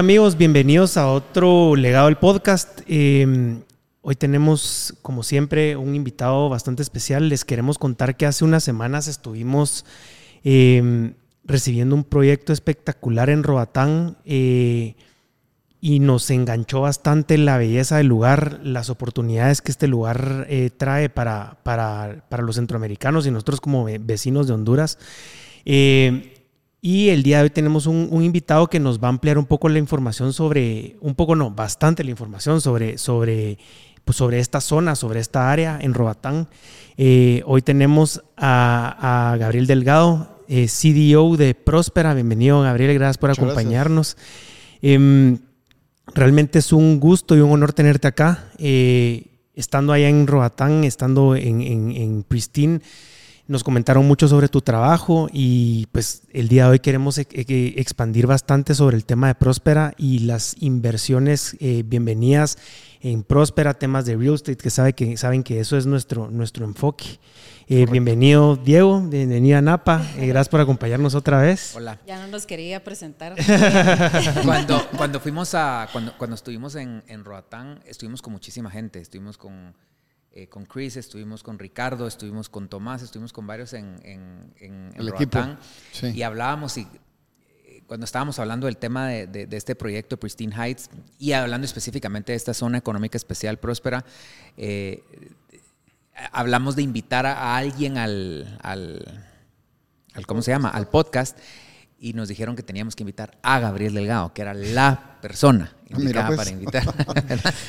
Hola amigos, bienvenidos a otro legado del podcast. Eh, hoy tenemos, como siempre, un invitado bastante especial. Les queremos contar que hace unas semanas estuvimos eh, recibiendo un proyecto espectacular en Roatán eh, y nos enganchó bastante la belleza del lugar, las oportunidades que este lugar eh, trae para, para, para, los centroamericanos y nosotros como vecinos de Honduras. Eh, y el día de hoy tenemos un, un, invitado que nos va a ampliar un poco la información sobre, un poco no, bastante la información sobre, sobre, pues sobre esta zona, sobre esta área en Roatán. Eh, hoy tenemos a, a Gabriel Delgado, eh, CDO de Próspera. Bienvenido, Gabriel, gracias por Muchas acompañarnos. Eh, realmente es un gusto y un honor tenerte acá. Eh, estando allá en Roatán, estando en, en, en Pristine, nos comentaron mucho sobre tu trabajo y pues el día de hoy queremos e e expandir bastante sobre el tema de Próspera y las inversiones eh, bienvenidas en Próspera, temas de real estate, que, sabe que saben que eso es nuestro, nuestro enfoque. Eh, bienvenido Diego, bienvenida Napa, eh, gracias por acompañarnos otra vez. Hola. Ya no nos quería presentar. cuando, cuando fuimos a, cuando, cuando estuvimos en, en Roatán, estuvimos con muchísima gente, estuvimos con eh, con Chris, estuvimos con Ricardo, estuvimos con Tomás, estuvimos con varios en, en, en el equipo. Sí. y hablábamos y eh, cuando estábamos hablando del tema de, de, de, este proyecto Pristine Heights y hablando específicamente de esta zona económica especial próspera, eh, hablamos de invitar a, a alguien al, al, al, ¿cómo se llama? Al podcast y nos dijeron que teníamos que invitar a Gabriel Delgado, que era la persona indicada pues. para invitar.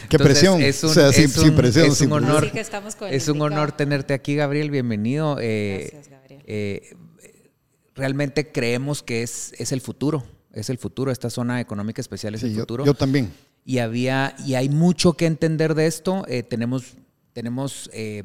Qué Entonces, presión. Es un, o sea, es sin, un, sin presión. Es un sin honor, Así que estamos con es un honor tenerte aquí, Gabriel. Bienvenido. Eh, Gracias, Gabriel. eh, realmente creemos que es, es el futuro. Es el futuro. Esta zona económica especial es Sí, el yo, futuro. yo también. y había y hay mucho que entender de esto. Eh, tenemos tenemos eh,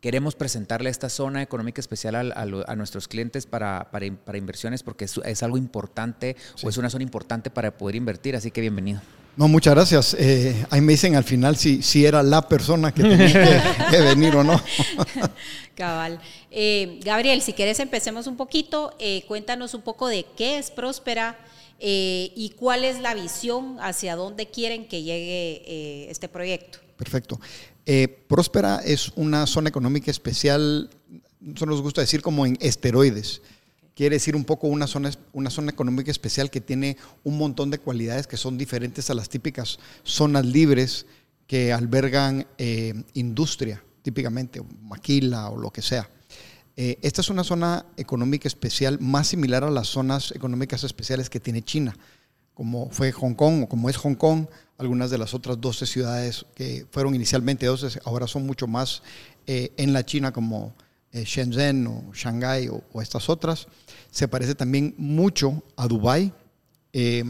queremos presentarle esta zona económica especial a, a, a nuestros clientes para, para, para, inversiones porque es, es algo importante sí. o es una zona importante para poder invertir. Así que bienvenido. No, muchas gracias. Eh, ahí me dicen al final si, si era la persona que tenía que, que venir o no. Cabal. Eh, Gabriel, si quieres empecemos un poquito. Eh, cuéntanos un poco de qué es Próspera eh, y cuál es la visión hacia dónde quieren que llegue eh, este proyecto. Perfecto. Eh, Próspera es una zona económica especial, eso nos gusta decir como en esteroides. Quiere decir un poco una zona, una zona económica especial que tiene un montón de cualidades que son diferentes a las típicas zonas libres que albergan eh, industria, típicamente, maquila o lo que sea. Eh, esta es una zona económica especial más similar a las zonas económicas especiales que tiene China, como fue Hong Kong o como es Hong Kong, algunas de las otras 12 ciudades que fueron inicialmente 12, ahora son mucho más eh, en la China como eh, Shenzhen o Shanghai o, estas otras. Se parece también mucho a Dubai eh,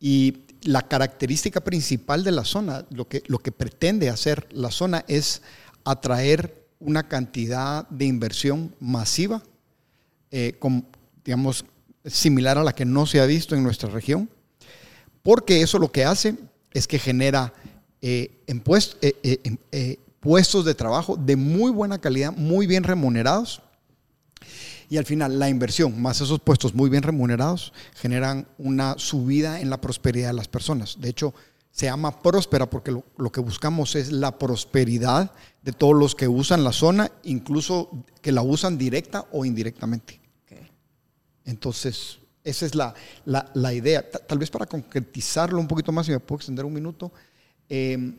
y la característica principal de la zona, lo que, lo que pretende hacer la zona es atraer una cantidad de inversión masiva, con, digamos, similar a la que no se ha visto en nuestra región, porque eso lo que hace es que genera eh, impuestos, eh, puestos de trabajo de muy buena calidad, muy bien remunerados, y al final la inversión más esos puestos muy bien remunerados generan una subida en la prosperidad de las personas. De hecho, se llama próspera porque lo, que buscamos es la prosperidad de todos los que usan la zona, incluso que la usan directa o indirectamente. Entonces, esa es la, la, la idea. Tal vez para concretizarlo un poquito más, si me puedo extender un minuto, eh,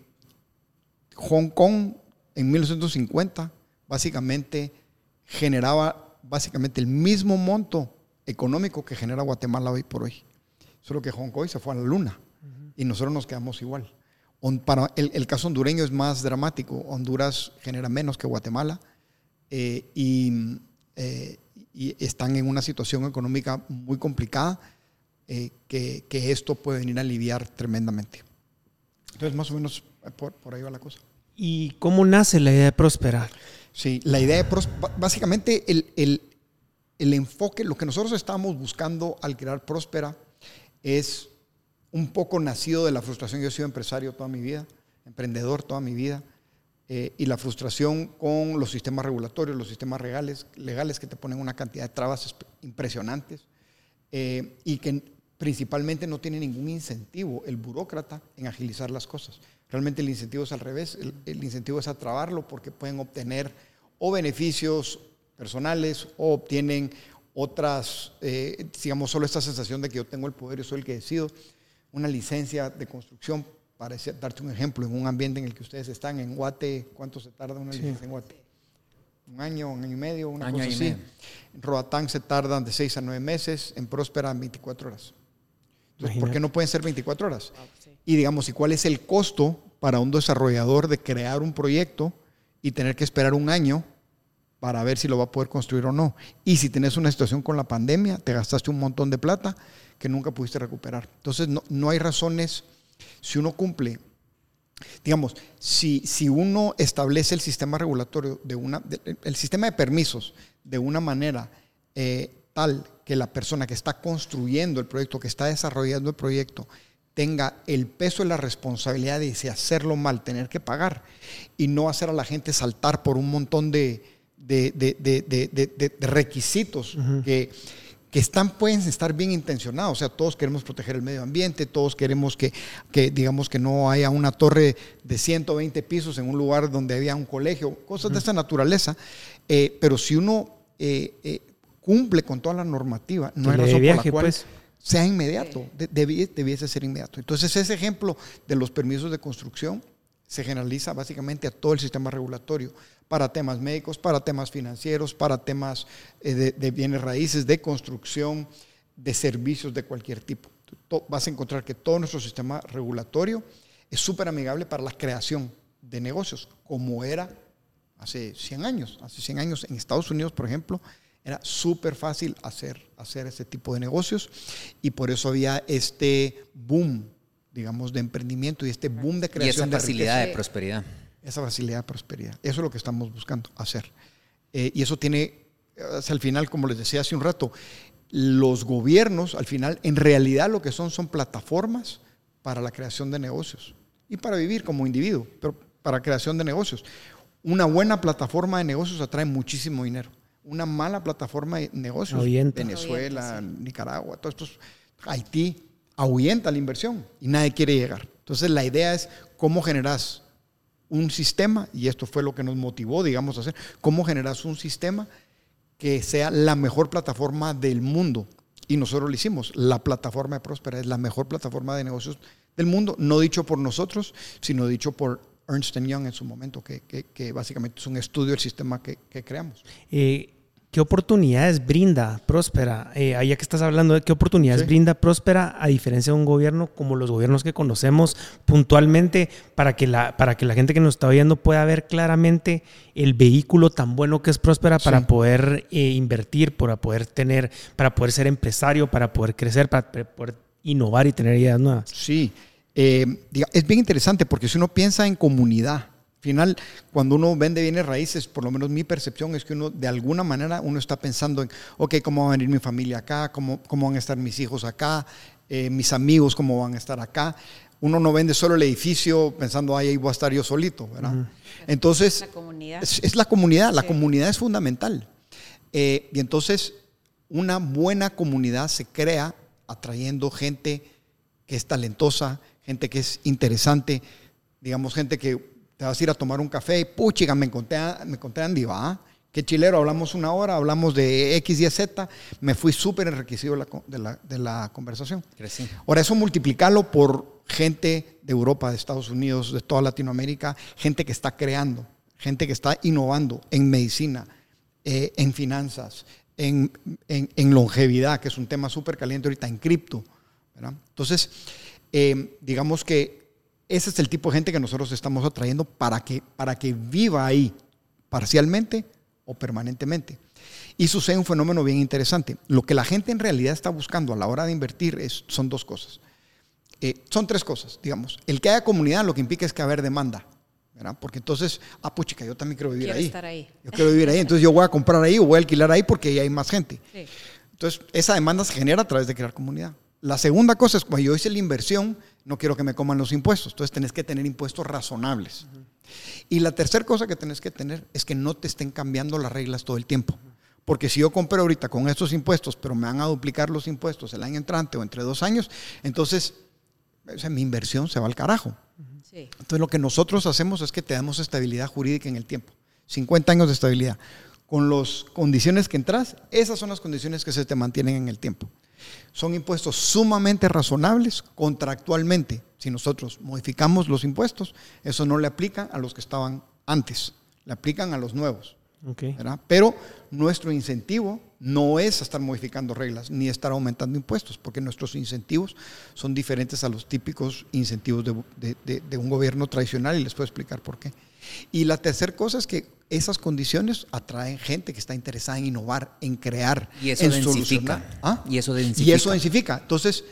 Hong Kong en 1950 básicamente generaba básicamente el mismo monto económico que genera Guatemala hoy por hoy. Solo que Hong Kong se fue a la luna y nosotros nos quedamos igual. Para el, el, caso hondureño es más dramático. Honduras genera menos que Guatemala eh, y, eh, y, están en una situación económica muy complicada eh, que, que, esto puede venir a aliviar tremendamente. Entonces, más o menos por, por ahí va la cosa. ¿Y cómo nace la idea de prosperar? Sí, la idea de básicamente el, el, el enfoque, lo que nosotros estábamos buscando al crear Próspera es un poco nacido de la frustración. Yo he sido empresario toda mi vida, emprendedor toda mi vida, eh, y la frustración con los sistemas regulatorios, los sistemas legales, legales que te ponen una cantidad de trabas impresionantes, eh, y que principalmente no tiene ningún incentivo el burócrata en agilizar las cosas. Realmente el incentivo es al revés, el, incentivo es a trabarlo porque pueden obtener o beneficios personales o obtienen otras, eh, digamos, solo esta sensación de que yo tengo el poder, yo soy el que decido, una licencia de construcción, para darte un ejemplo, en un ambiente en el que ustedes están, en Guate, ¿cuánto se tarda una licencia en Guate? Un año, un año y medio, una cosa así. En Roatán se tardan de seis a nueve meses, en Próspera 24 horas. ¿por qué no pueden ser 24 horas? Y digamos, ¿y cuál es el costo para un desarrollador de crear un proyecto y tener que esperar un año para ver si lo va a poder construir o no? Y si tienes una situación con la pandemia, te gastaste un montón de plata que nunca pudiste recuperar. Entonces, no, no hay razones, si uno cumple, digamos, si, si uno establece el sistema regulatorio de una, el sistema de permisos de una manera eh, tal que la persona que está construyendo el proyecto, que está desarrollando el proyecto, tenga el peso y la responsabilidad de si hacerlo mal, tener que pagar y no hacer a la gente saltar por un montón de, requisitos que, que, están, pueden estar bien intencionados. O sea, todos queremos proteger el medio ambiente, todos queremos que, que, digamos, que no haya una torre de 120 pisos en un lugar donde había un colegio, cosas de esa naturaleza. Eh, pero si uno eh, eh, cumple con toda la normativa, no hay razón por la cual pues. sea inmediato, debiese ser inmediato. Entonces ese ejemplo de los permisos de construcción se generaliza básicamente a todo el sistema regulatorio, para temas médicos, para temas financieros, para temas eh, de, bienes raíces, de construcción, de servicios de cualquier tipo. Vas a encontrar que todo nuestro sistema regulatorio es súper amigable para la creación de negocios, como era hace 100 años. Hace 100 años en Estados Unidos, por ejemplo, era súper fácil hacer, hacer ese tipo de negocios y por eso había este boom, digamos, de emprendimiento y este boom de creación. Y esa facilidad de, prosperidad. Esa facilidad de prosperidad. Eso es lo que estamos buscando hacer. Eh, y eso tiene, hasta al final, como les decía hace un rato, los gobiernos, al final, en realidad lo que son son plataformas para la creación de negocios y para vivir como individuo, pero para creación de negocios. Una buena plataforma de negocios atrae muchísimo dinero una mala plataforma de negocios. Venezuela, Nicaragua, todos estos, Haití, ahuyenta la inversión y nadie quiere llegar. Entonces la idea es cómo generas un sistema, y esto fue lo que nos motivó, digamos, a hacer, cómo generas un sistema que sea la mejor plataforma del mundo. Y nosotros lo hicimos. La plataforma de Próspera es la mejor plataforma de negocios del mundo, no dicho por nosotros, sino dicho por Ernst Young en su momento, que, que, básicamente es un estudio del sistema que, creamos. Eh, ¿Qué oportunidades brinda Próspera? Eh, ya que estás hablando de qué oportunidades brinda Próspera a diferencia de un gobierno como los gobiernos que conocemos puntualmente para que la, para que la gente que nos está oyendo pueda ver claramente el vehículo tan bueno que es Próspera para poder eh, invertir, para poder tener, para poder ser empresario, para poder crecer, para poder innovar y tener ideas nuevas. Sí, eh, es bien interesante porque si uno piensa en comunidad, final, cuando uno vende bienes raíces, por lo menos mi percepción es que uno, de alguna manera, uno está pensando en, ok, ¿cómo va a venir mi familia acá? ¿Cómo, cómo van a estar mis hijos acá? Eh, mis amigos, ¿cómo van a estar acá? Uno no vende solo el edificio pensando, ahí voy a estar yo solito, ¿verdad? Entonces, la comunidad. Es, la comunidad, la comunidad es fundamental. Eh, y entonces, una buena comunidad se crea atrayendo gente que es talentosa, gente que es interesante, digamos, gente que te vas a ir a tomar un café y puchiga, me encontré, me encontré Andy, va. Qué chilero, hablamos una hora, hablamos de X, Y, Z. Me fui súper enriquecido de la, de la, conversación. Crecí. Ahora, eso multiplicarlo por gente de Europa, de Estados Unidos, de toda Latinoamérica, gente que está creando, gente que está innovando en medicina, eh, en finanzas, en, en, longevidad, que es un tema súper caliente ahorita, en cripto. Entonces, eh, digamos que ese es el tipo de gente que nosotros estamos atrayendo para que, para que viva ahí, parcialmente o permanentemente. Y sucede un fenómeno bien interesante. Lo que la gente en realidad está buscando a la hora de invertir es, son dos cosas. Eh, son tres cosas, digamos. El que haya comunidad lo que implica es que haber demanda. ¿verdad? Porque entonces, ah, pues chica, yo también quiero vivir quiero ahí. Estar ahí. Yo quiero vivir ahí. Entonces yo voy a comprar ahí o voy a alquilar ahí porque ahí hay más gente. Entonces, esa demanda se genera a través de crear comunidad. La segunda cosa es cuando yo hice la inversión, no quiero que me coman los impuestos. Entonces tenés que tener impuestos razonables. Y la tercera cosa que tenés que tener es que no te estén cambiando las reglas todo el tiempo. Porque si yo compro ahorita con estos impuestos, pero me van a duplicar los impuestos el año entrante o entre dos años, entonces mi inversión se va al carajo. Entonces lo que nosotros hacemos es que te damos estabilidad jurídica en el tiempo. 50 años de estabilidad. Con las condiciones que entras, esas son las condiciones que se te mantienen en el tiempo. Son impuestos sumamente razonables contractualmente. Si nosotros modificamos los impuestos, eso no le aplica a los que estaban antes, le aplican a los nuevos. Pero nuestro incentivo no es estar modificando reglas ni estar aumentando impuestos, porque nuestros incentivos son diferentes a los típicos incentivos de, un gobierno tradicional y les puedo explicar por qué. Y la tercera cosa es que esas condiciones atraen gente que está interesada en innovar, en crear, y eso en densifica. ¿Ah? Y eso densifica. Y eso densifica. Entonces,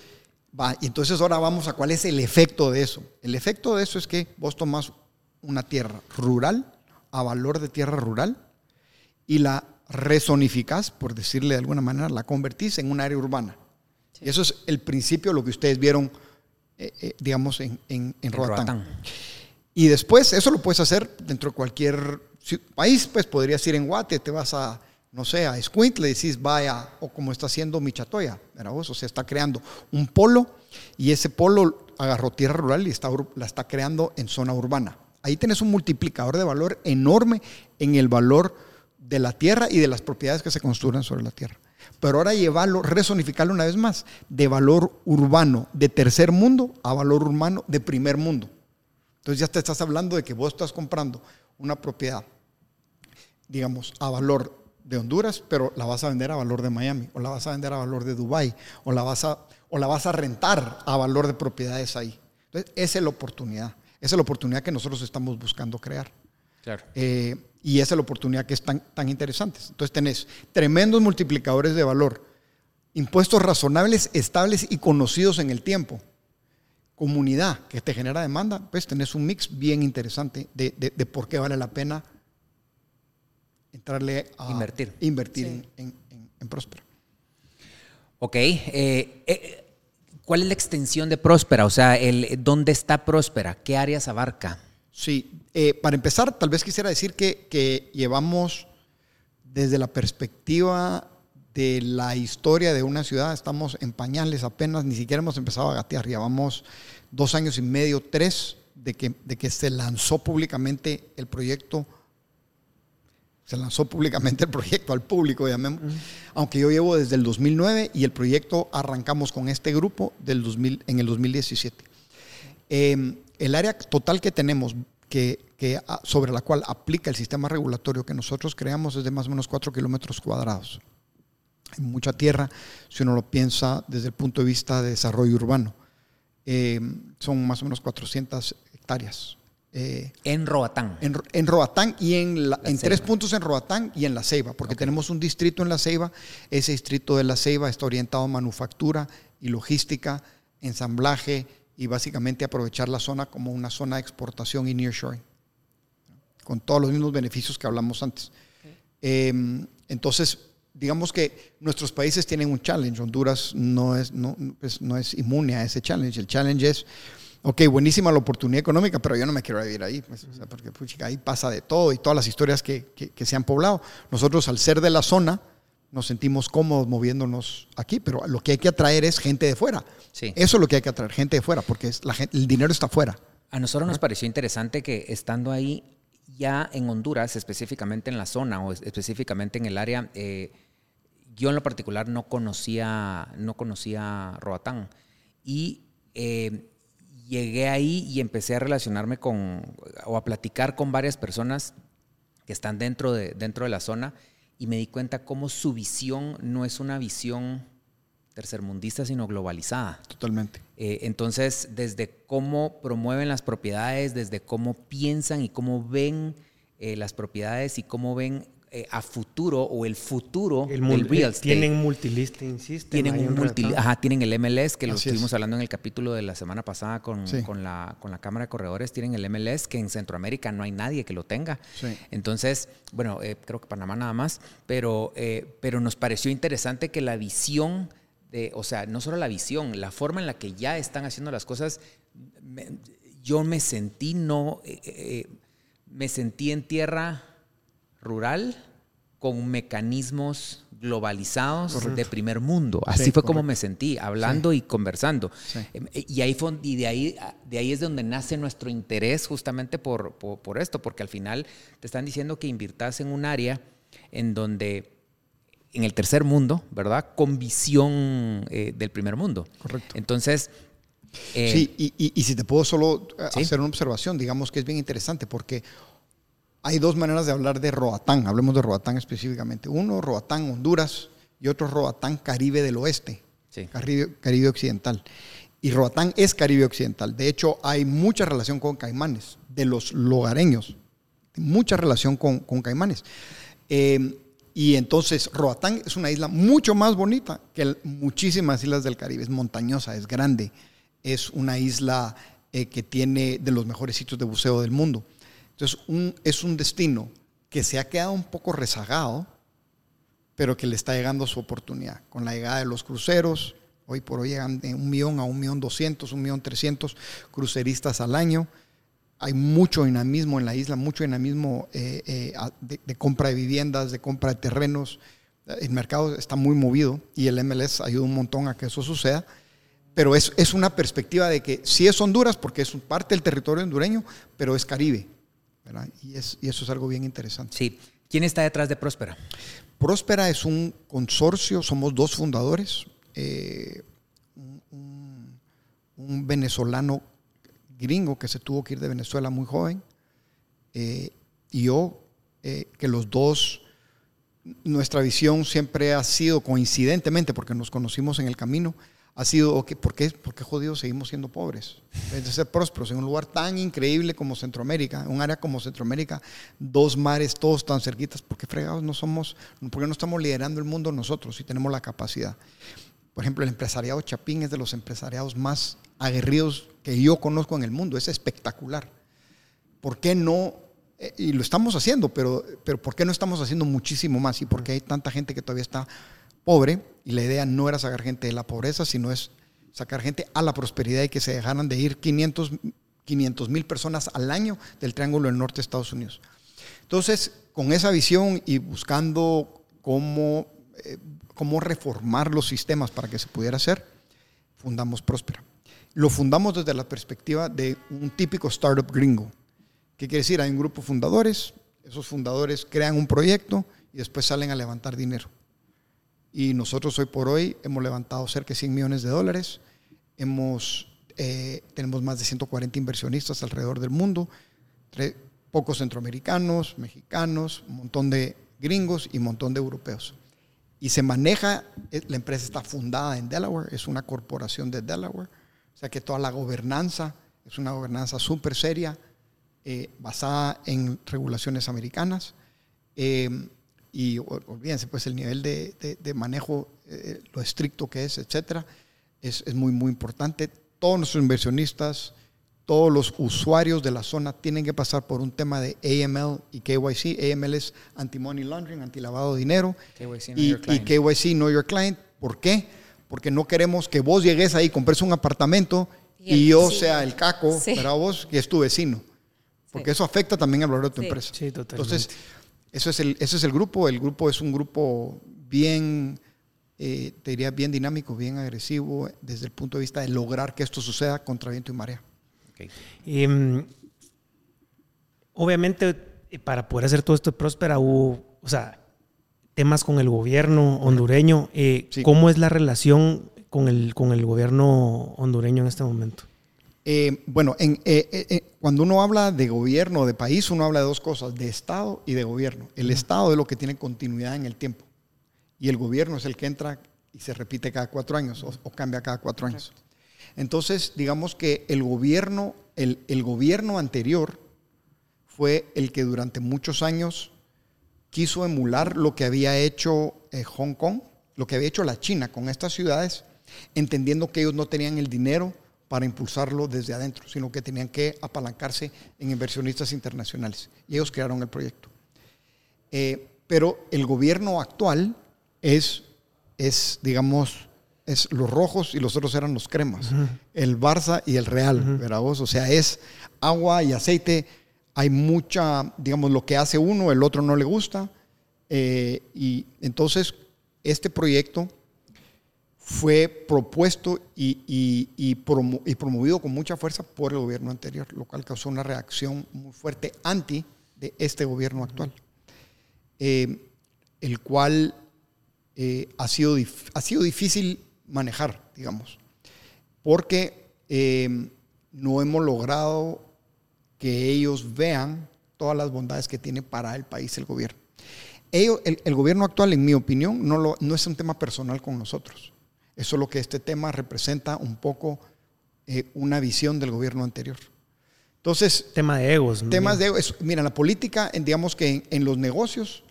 va, y entonces ahora vamos a cuál es el efecto de eso. El efecto de eso es que vos tomas una tierra rural a valor de tierra rural y la rezonificás, por decirle de alguna manera, la convertís en un área urbana. Y eso es el principio, lo que ustedes vieron, eh, eh, digamos, en, en, Roatán. Y después, eso lo puedes hacer dentro de cualquier país, pues podrías ir en Guate, te vas a, no sé, a le decís vaya, o como está haciendo Michatoya, ¿verdad vos? O sea, está creando un polo y ese polo agarró tierra rural y está, la está creando en zona urbana. Ahí tienes un multiplicador de valor enorme en el valor de la tierra y de las propiedades que se construyen sobre la tierra. Pero ahora llevarlo, resonificarlo una vez más, de valor urbano de tercer mundo a valor urbano de primer mundo. Entonces ya te estás hablando de que vos estás comprando una propiedad, digamos, a valor de Honduras, pero la vas a vender a valor de Miami, o la vas a vender a valor de Dubai, o la vas a, o la vas a rentar a valor de propiedades ahí. Entonces, esa es la oportunidad. Esa es la oportunidad que nosotros estamos buscando crear. Claro. Eh, y esa es la oportunidad que es tan, tan interesante. Entonces tenés tremendos multiplicadores de valor, impuestos razonables, estables y conocidos en el tiempo. Comunidad que te genera demanda, pues tenés un mix bien interesante de, por qué vale la pena entrarle a invertir, invertir en, en, Próspera. Ok. Eh, eh, ¿Cuál es la extensión de Próspera? O sea, el, ¿dónde está Próspera? ¿Qué áreas abarca? Sí, eh, para empezar, tal vez quisiera decir que, llevamos desde la perspectiva de la historia de una ciudad, estamos en pañales apenas, ni siquiera hemos empezado a gatear, llevamos dos años y medio, tres, de que, de que se lanzó públicamente el proyecto, se lanzó públicamente el proyecto al público, llamemos, aunque yo llevo desde el 2009 y el proyecto arrancamos con este grupo del 2000, en el 2017. Eh, el área total que tenemos que, ah, sobre la cual aplica el sistema regulatorio que nosotros creamos es de más o menos 4 kilómetros cuadrados. Hay mucha tierra, si uno lo piensa desde el punto de vista de desarrollo urbano. Eh, son más o menos 400 hectáreas. Eh, en Roatán. En, Roatán y en, en tres puntos en Roatán y en La Ceiba, porque tenemos un distrito en La Ceiba. Ese distrito de La Ceiba está orientado a manufactura y logística, ensamblaje, y básicamente aprovechar la zona como una zona de exportación y nearshoring, con todos los mismos beneficios que hablamos antes. Em, entonces, digamos que nuestros países tienen un challenge. Honduras no es, no, pues, no es inmune a ese challenge. El challenge es, ok, buenísima la oportunidad económica, pero yo no me quiero vivir ahí, pues, porque ahí pasa de todo y todas las historias que, que, que se han poblado. Nosotros, al ser de la zona, nos sentimos cómodos moviéndonos aquí, pero lo que hay que atraer es gente de fuera. Sí. Eso es lo que hay que atraer, gente de fuera, porque es la gente, el dinero está fuera. A nosotros nos pareció interesante que estando ahí ya en Honduras, específicamente en la zona o específicamente en el área, eh, yo en lo particular no conocía, no conocía Roatán. Y eh, llegué ahí y empecé a relacionarme con, o a platicar con varias personas que están dentro de, dentro de la zona y me di cuenta cómo su visión no es una visión tercermundista, sino globalizada. Totalmente. Eh, entonces, desde cómo promueven las propiedades, desde cómo piensan y cómo ven eh, las propiedades y cómo ven eh, a futuro o el futuro el del real estate. Tienen multilisting system. Tienen, un multi, ajá, tienen el MLS, que lo estuvimos hablando en el capítulo de la semana pasada con, con, la, con la Cámara de Corredores. Tienen el MLS, que en Centroamérica no hay nadie que lo tenga. Entonces, bueno, eh, creo que Panamá nada más, pero, eh, pero nos pareció interesante que la visión, de, o sea, no solo la visión, la forma en la que ya están haciendo las cosas, yo me sentí no, me sentí en tierra rural con mecanismos globalizados de primer mundo. Así fue como me sentí, hablando y conversando. Eh, y, ahí y de, ahí, de ahí es donde nace nuestro interés justamente por, por, esto, porque al final te están diciendo que invirtas en un área en donde en el tercer mundo, ¿verdad? Con visión eh, del primer mundo. Correcto. Entonces... Eh, sí, y, y, si te puedo solo hacer una observación, digamos que es bien interesante porque hay dos maneras de hablar de Roatán, hablemos de Roatán específicamente. Uno, Roatán, Honduras, y otro, Roatán, Caribe del Oeste, Caribe, Occidental. Y Roatán es Caribe Occidental. De hecho, hay mucha relación con Caimanes, de los lugareños, mucha relación con, Caimanes. Eh, y entonces Roatán es una isla mucho más bonita que muchísimas islas del Caribe. Es montañosa, es grande, es una isla eh, que tiene de los mejores sitios de buceo del mundo. Entonces, es un destino que se ha quedado un poco rezagado, pero que le está llegando su oportunidad. Con la llegada de los cruceros, hoy por hoy llegan de un millón a un millón doscientos, un millón trescientos cruceristas al año. Hay mucho dinamismo en la isla, mucho dinamismo eh, eh, de, compra de viviendas, de compra de terrenos. El mercado está muy movido y el MLS ayuda un montón a que eso suceda. Pero es, es una perspectiva de que sí es Honduras, porque es parte del territorio hondureño, pero es Caribe. Y, eso es algo bien interesante. Sí. ¿Quién está detrás de Próspera? Próspera es un consorcio, somos dos fundadores, eh, un, venezolano gringo que se tuvo que ir de Venezuela muy joven, eh, y yo, eh, que los dos, nuestra visión siempre ha sido coincidentemente, porque nos conocimos en el camino, ha sido, okay, ¿por, qué, ¿por qué jodidos seguimos siendo pobres? En de ser prósperos en un lugar tan increíble como Centroamérica, un área como Centroamérica, dos mares todos tan cerquitas, ¿por qué fregados no somos, por qué no estamos liderando el mundo nosotros si tenemos la capacidad? Por ejemplo, el empresariado Chapín es de los empresariados más aguerridos que yo conozco en el mundo, es espectacular. ¿Por qué no eh, y lo estamos haciendo, pero, pero ¿por qué no estamos haciendo muchísimo más? ¿Y por qué hay tanta gente que todavía está pobre y la idea no era sacar gente de la pobreza, sino es sacar gente a la prosperidad y que se dejaran de ir 500 mil personas al año del Triángulo del Norte de Estados Unidos. Entonces, con esa visión y buscando cómo, eh, cómo reformar los sistemas para que se pudiera hacer, fundamos Próspera. Lo fundamos desde la perspectiva de un típico startup gringo. ¿Qué quiere decir? Hay un grupo de fundadores, esos fundadores crean un proyecto y después salen a levantar dinero. Y nosotros hoy por hoy hemos levantado cerca de 100 millones de dólares. Hemos, eh, tenemos más de 140 inversionistas alrededor del mundo, pocos centroamericanos, mexicanos, un montón de gringos y un montón de europeos. Y se maneja, eh, la empresa está fundada en Delaware, es una corporación de Delaware, o sea que toda la gobernanza es una gobernanza súper seria, eh, basada en regulaciones americanas. Y olvídense, pues el nivel de, de, manejo, eh, lo estricto que es, etcétera, es, es, muy, muy importante. Todos nuestros inversionistas, todos los usuarios de la zona tienen que pasar por un tema de AML y KYC. AML es anti-money laundering, anti-lavado de dinero. KYC, y, y KYC, know your client. ¿Por qué? Porque no queremos que vos llegues ahí, compres un apartamento y, yo sea el caco, para vos, que es tu vecino. Porque eso afecta también al valor de tu empresa. Sí, totalmente. Entonces, eso es el, ese es el grupo. El grupo es un grupo bien, eh, te diría, bien dinámico, bien agresivo desde el punto de vista de lograr que esto suceda contra viento y marea. Em, obviamente, eh, para poder hacer todo esto próspera, hubo, o sea, temas con el gobierno hondureño. Eh, ¿Cómo es la relación con el, con el gobierno hondureño en este momento? Eh, bueno, en, eh, eh, cuando uno habla de gobierno, de país, uno habla de dos cosas, de Estado y de gobierno. El Estado es lo que tiene continuidad en el tiempo y el gobierno es el que entra y se repite cada cuatro años o, cambia cada cuatro años. Entonces, digamos que el gobierno, el, el, gobierno anterior fue el que durante muchos años quiso emular lo que había hecho Hong Kong, lo que había hecho la China con estas ciudades, entendiendo que ellos no tenían el dinero para impulsarlo desde adentro, sino que tenían que apalancarse en inversionistas internacionales. Y ellos crearon el proyecto. Eh, pero el gobierno actual es, es, digamos, es los rojos y los otros eran los cremas. El Barça y el Real, ¿verdad vos? O sea, es agua y aceite. Hay mucha, digamos, lo que hace uno, el otro no le gusta. Eh, y entonces este proyecto fue propuesto y, promovido con mucha fuerza por el gobierno anterior, lo cual causó una reacción muy fuerte anti de este gobierno actual, eh, el cual eh, ha, sido difícil manejar, digamos, porque eh, no hemos logrado que ellos vean todas las bondades que tiene para el país el gobierno. El, gobierno actual, en mi opinión, no, no es un tema personal con nosotros eso es lo que este tema representa un poco eh, una visión del gobierno anterior. Entonces... Tema de egos. Temas de egos. Mira, la política, digamos que en, los negocios,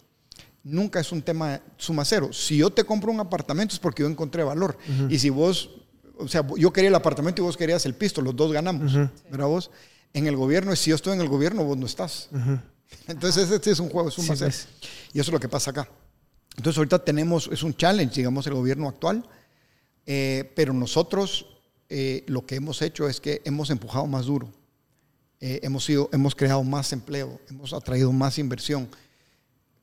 nunca es un tema suma cero. Si yo te compro un apartamento es porque yo encontré valor. Y si vos, o sea, yo quería el apartamento y vos querías el pisto, los dos ganamos. ¿Verdad vos? En el gobierno, si yo estoy en el gobierno, vos no estás. Entonces, este es un juego suma cero. Pues. Y eso es lo que pasa acá. Entonces, ahorita tenemos, es un challenge, digamos, el gobierno actual eh, pero nosotros eh, lo que hemos hecho es que hemos empujado más duro. Eh, hemos, sido, hemos creado más empleo, hemos atraído más inversión.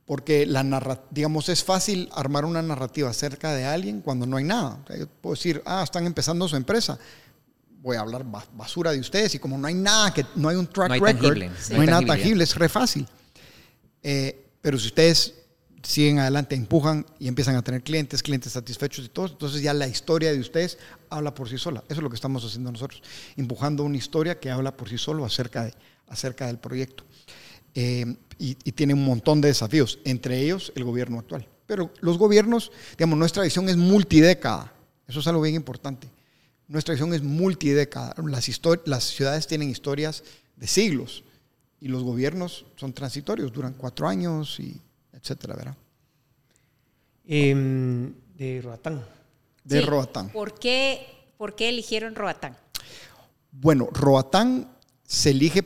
Porque la digamos, es fácil armar una narrativa acerca de alguien cuando no hay nada. puedo decir, ah, están empezando su empresa. Voy a hablar basura de ustedes y como no hay nada, que no hay un track record, no hay nada tangible, es re fácil. pero si ustedes siguen adelante, empujan y empiezan a tener clientes, clientes satisfechos y todo. Entonces ya la historia de ustedes habla por sí sola. Eso es lo que estamos haciendo nosotros, empujando una historia que habla por sí solo acerca, de, acerca del proyecto. Eh, y, tiene un montón de desafíos, entre ellos el gobierno actual. Pero los gobiernos, digamos, nuestra visión es multidécada. Eso es algo bien importante. Nuestra visión es multidécada. Las, las ciudades tienen historias de siglos y los gobiernos son transitorios, duran cuatro años y etcétera, ¿verdad? Em, de Roatán. De Roatán. ¿Por qué, ¿Por qué eligieron Roatán? Bueno, Roatán se elige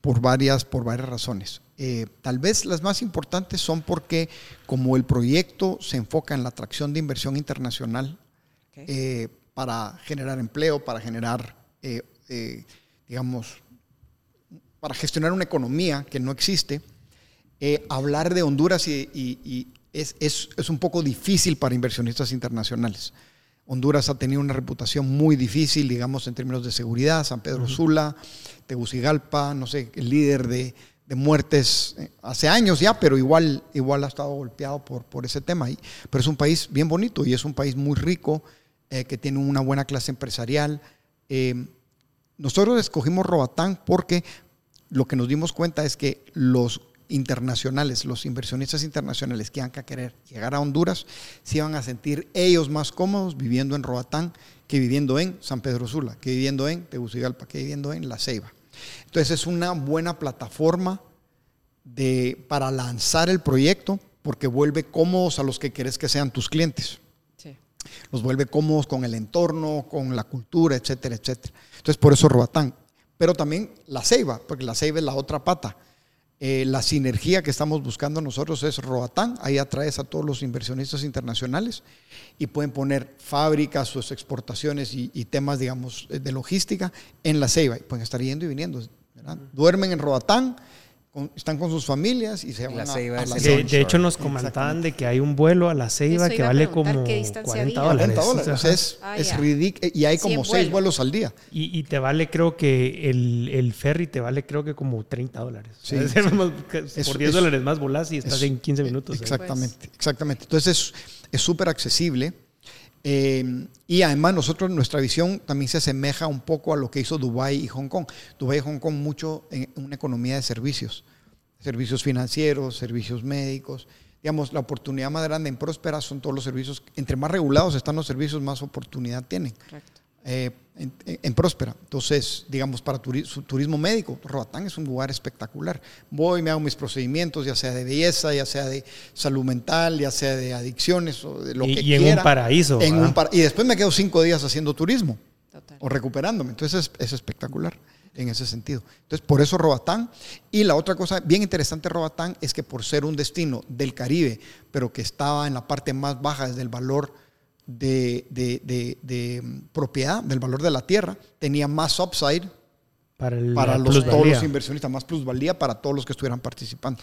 por varias, por varias razones. Eh, tal vez las más importantes son porque como el proyecto se enfoca en la atracción de inversión internacional eh, para generar empleo, para generar, eh, digamos, para gestionar una economía que no existe, eh, hablar de Honduras y, es, es, un poco difícil para inversionistas internacionales. Honduras ha tenido una reputación muy difícil, digamos, en términos de seguridad. San Pedro Sula, Tegucigalpa, no sé, el líder de, de, muertes eh, hace años ya, pero igual, igual ha estado golpeado por, por ese tema. Pero es un país bien bonito y es un país muy rico, eh, que tiene una buena clase empresarial. nosotros escogimos Roatán porque lo que nos dimos cuenta es que los internacionales, los inversionistas internacionales que van a querer llegar a Honduras, se iban a sentir ellos más cómodos viviendo en Roatán que viviendo en San Pedro Sula, que viviendo en Tegucigalpa, que viviendo en La Ceiba. Entonces es una buena plataforma de, para lanzar el proyecto porque vuelve cómodos a los que querés que sean tus clientes. Los vuelve cómodos con el entorno, con la cultura, etcétera, etcétera. Entonces por eso Roatán. Pero también La Ceiba, porque La Ceiba es la otra pata eh, la sinergia que estamos buscando nosotros es Roatán, ahí atraes a todos los inversionistas internacionales y pueden poner fábricas, sus exportaciones y, temas, digamos, de logística en la Ceiba. Y pueden estar yendo y viniendo. Duermen en Roatán están con sus familias y se van a, la de, de, hecho nos comentaban de que hay un vuelo a la Ceiba que vale como 40 dólares. es, ah, ridículo. Y hay como 6 vuelos. al día. Y, te vale creo que el, el, ferry te vale creo que como 30 dólares. por 10 dólares más volás y estás en 15 minutos. Exactamente, exactamente. Entonces es súper accesible. Eh, y además nosotros, nuestra visión también se asemeja un poco a lo que hizo Dubái y Hong Kong. Dubái y Hong Kong mucho en una economía de servicios, servicios financieros, servicios médicos. Digamos, la oportunidad más grande en Próspera son todos los servicios, entre más regulados están los servicios, más oportunidad tienen. Correcto. Eh, en, Próspera. Entonces, digamos, para turismo médico, Roatán es un lugar espectacular. Voy, me hago mis procedimientos, ya sea de belleza, ya sea de salud mental, ya sea de adicciones o de lo que quiera. Y en un paraíso. y después me quedo cinco días haciendo turismo o recuperándome. Entonces, es, espectacular en ese sentido. Entonces, por eso Roatán. Y la otra cosa bien interesante de Roatán es que por ser un destino del Caribe, pero que estaba en la parte más baja desde el valor de, de, de, propiedad, del valor de la tierra, tenía más upside Para, el, para los, todos los inversionistas, más plusvalía para todos los que estuvieran participando.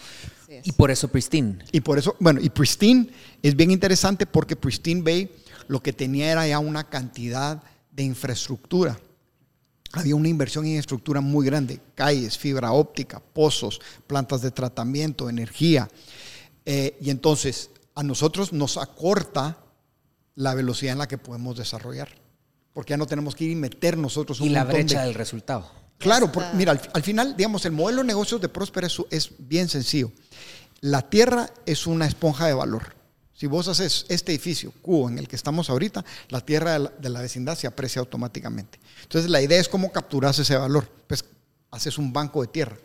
Es. Y por eso Pristine. Y por eso, bueno, y Pristine es bien interesante porque Pristine Bay lo que tenía era ya una cantidad de infraestructura. Había una inversión en infraestructura muy grande, calles, fibra óptica, pozos, plantas de tratamiento, energía. Eh, y entonces a nosotros nos acorta la velocidad en la que podemos desarrollar, porque ya no tenemos que ir y meter nosotros un Y la montón de- brecha del resultado. Claro, Ya por- está. mira, al, al final, digamos, el modelo de negocios de Próspera es, es bien sencillo. La tierra es una esponja de valor. Si vos haces este edificio, cubo, en el que estamos ahorita, la tierra de la, de la vecindad se aprecia automáticamente. Entonces, la idea es cómo capturas ese valor. Pues haces un banco de tierra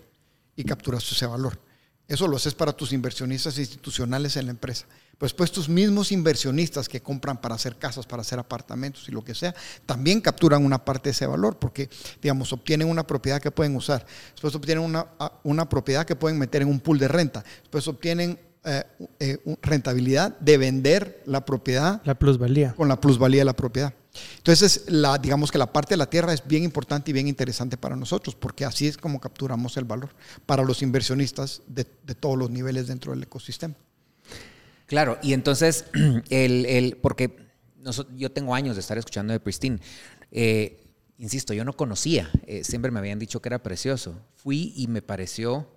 y capturas ese valor. Eso lo haces para tus inversionistas institucionales en la empresa. Pues después tus mismos inversionistas que compran para hacer casas, para hacer apartamentos y lo que sea, también capturan una parte de ese valor porque, digamos, obtienen una propiedad que pueden usar. Después obtienen una, a- una propiedad que pueden meter en un pool de renta. Después obtienen eh, eh, rentabilidad de vender la propiedad La plusvalía. con la plusvalía de la propiedad. Entonces, la, digamos que la parte de la tierra es bien importante y bien interesante para nosotros, porque así es como capturamos el valor para los inversionistas de, de todos los niveles dentro del ecosistema. Claro, y entonces, el, el- porque yo tengo años de estar escuchando de Pristine. Eh, insisto, yo no conocía, eh, siempre me habían dicho que era precioso. Fui y me pareció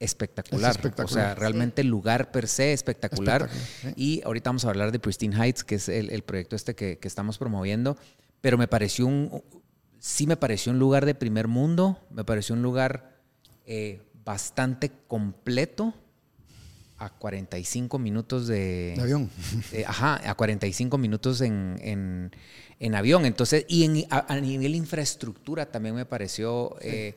espectacular. Es espectacular. O sea, realmente el lugar per se espectacular. Espectacular, Y ahorita vamos a hablar de Pristine Heights, que es el, el proyecto este que, que estamos promoviendo. Pero me pareció un, sí me pareció un lugar de primer mundo, me pareció un lugar eh, bastante completo a 45 minutos de, De avión. ajá, a 45 minutos en, en- en avión. Entonces, y en- a, a nivel infraestructura también me pareció eh,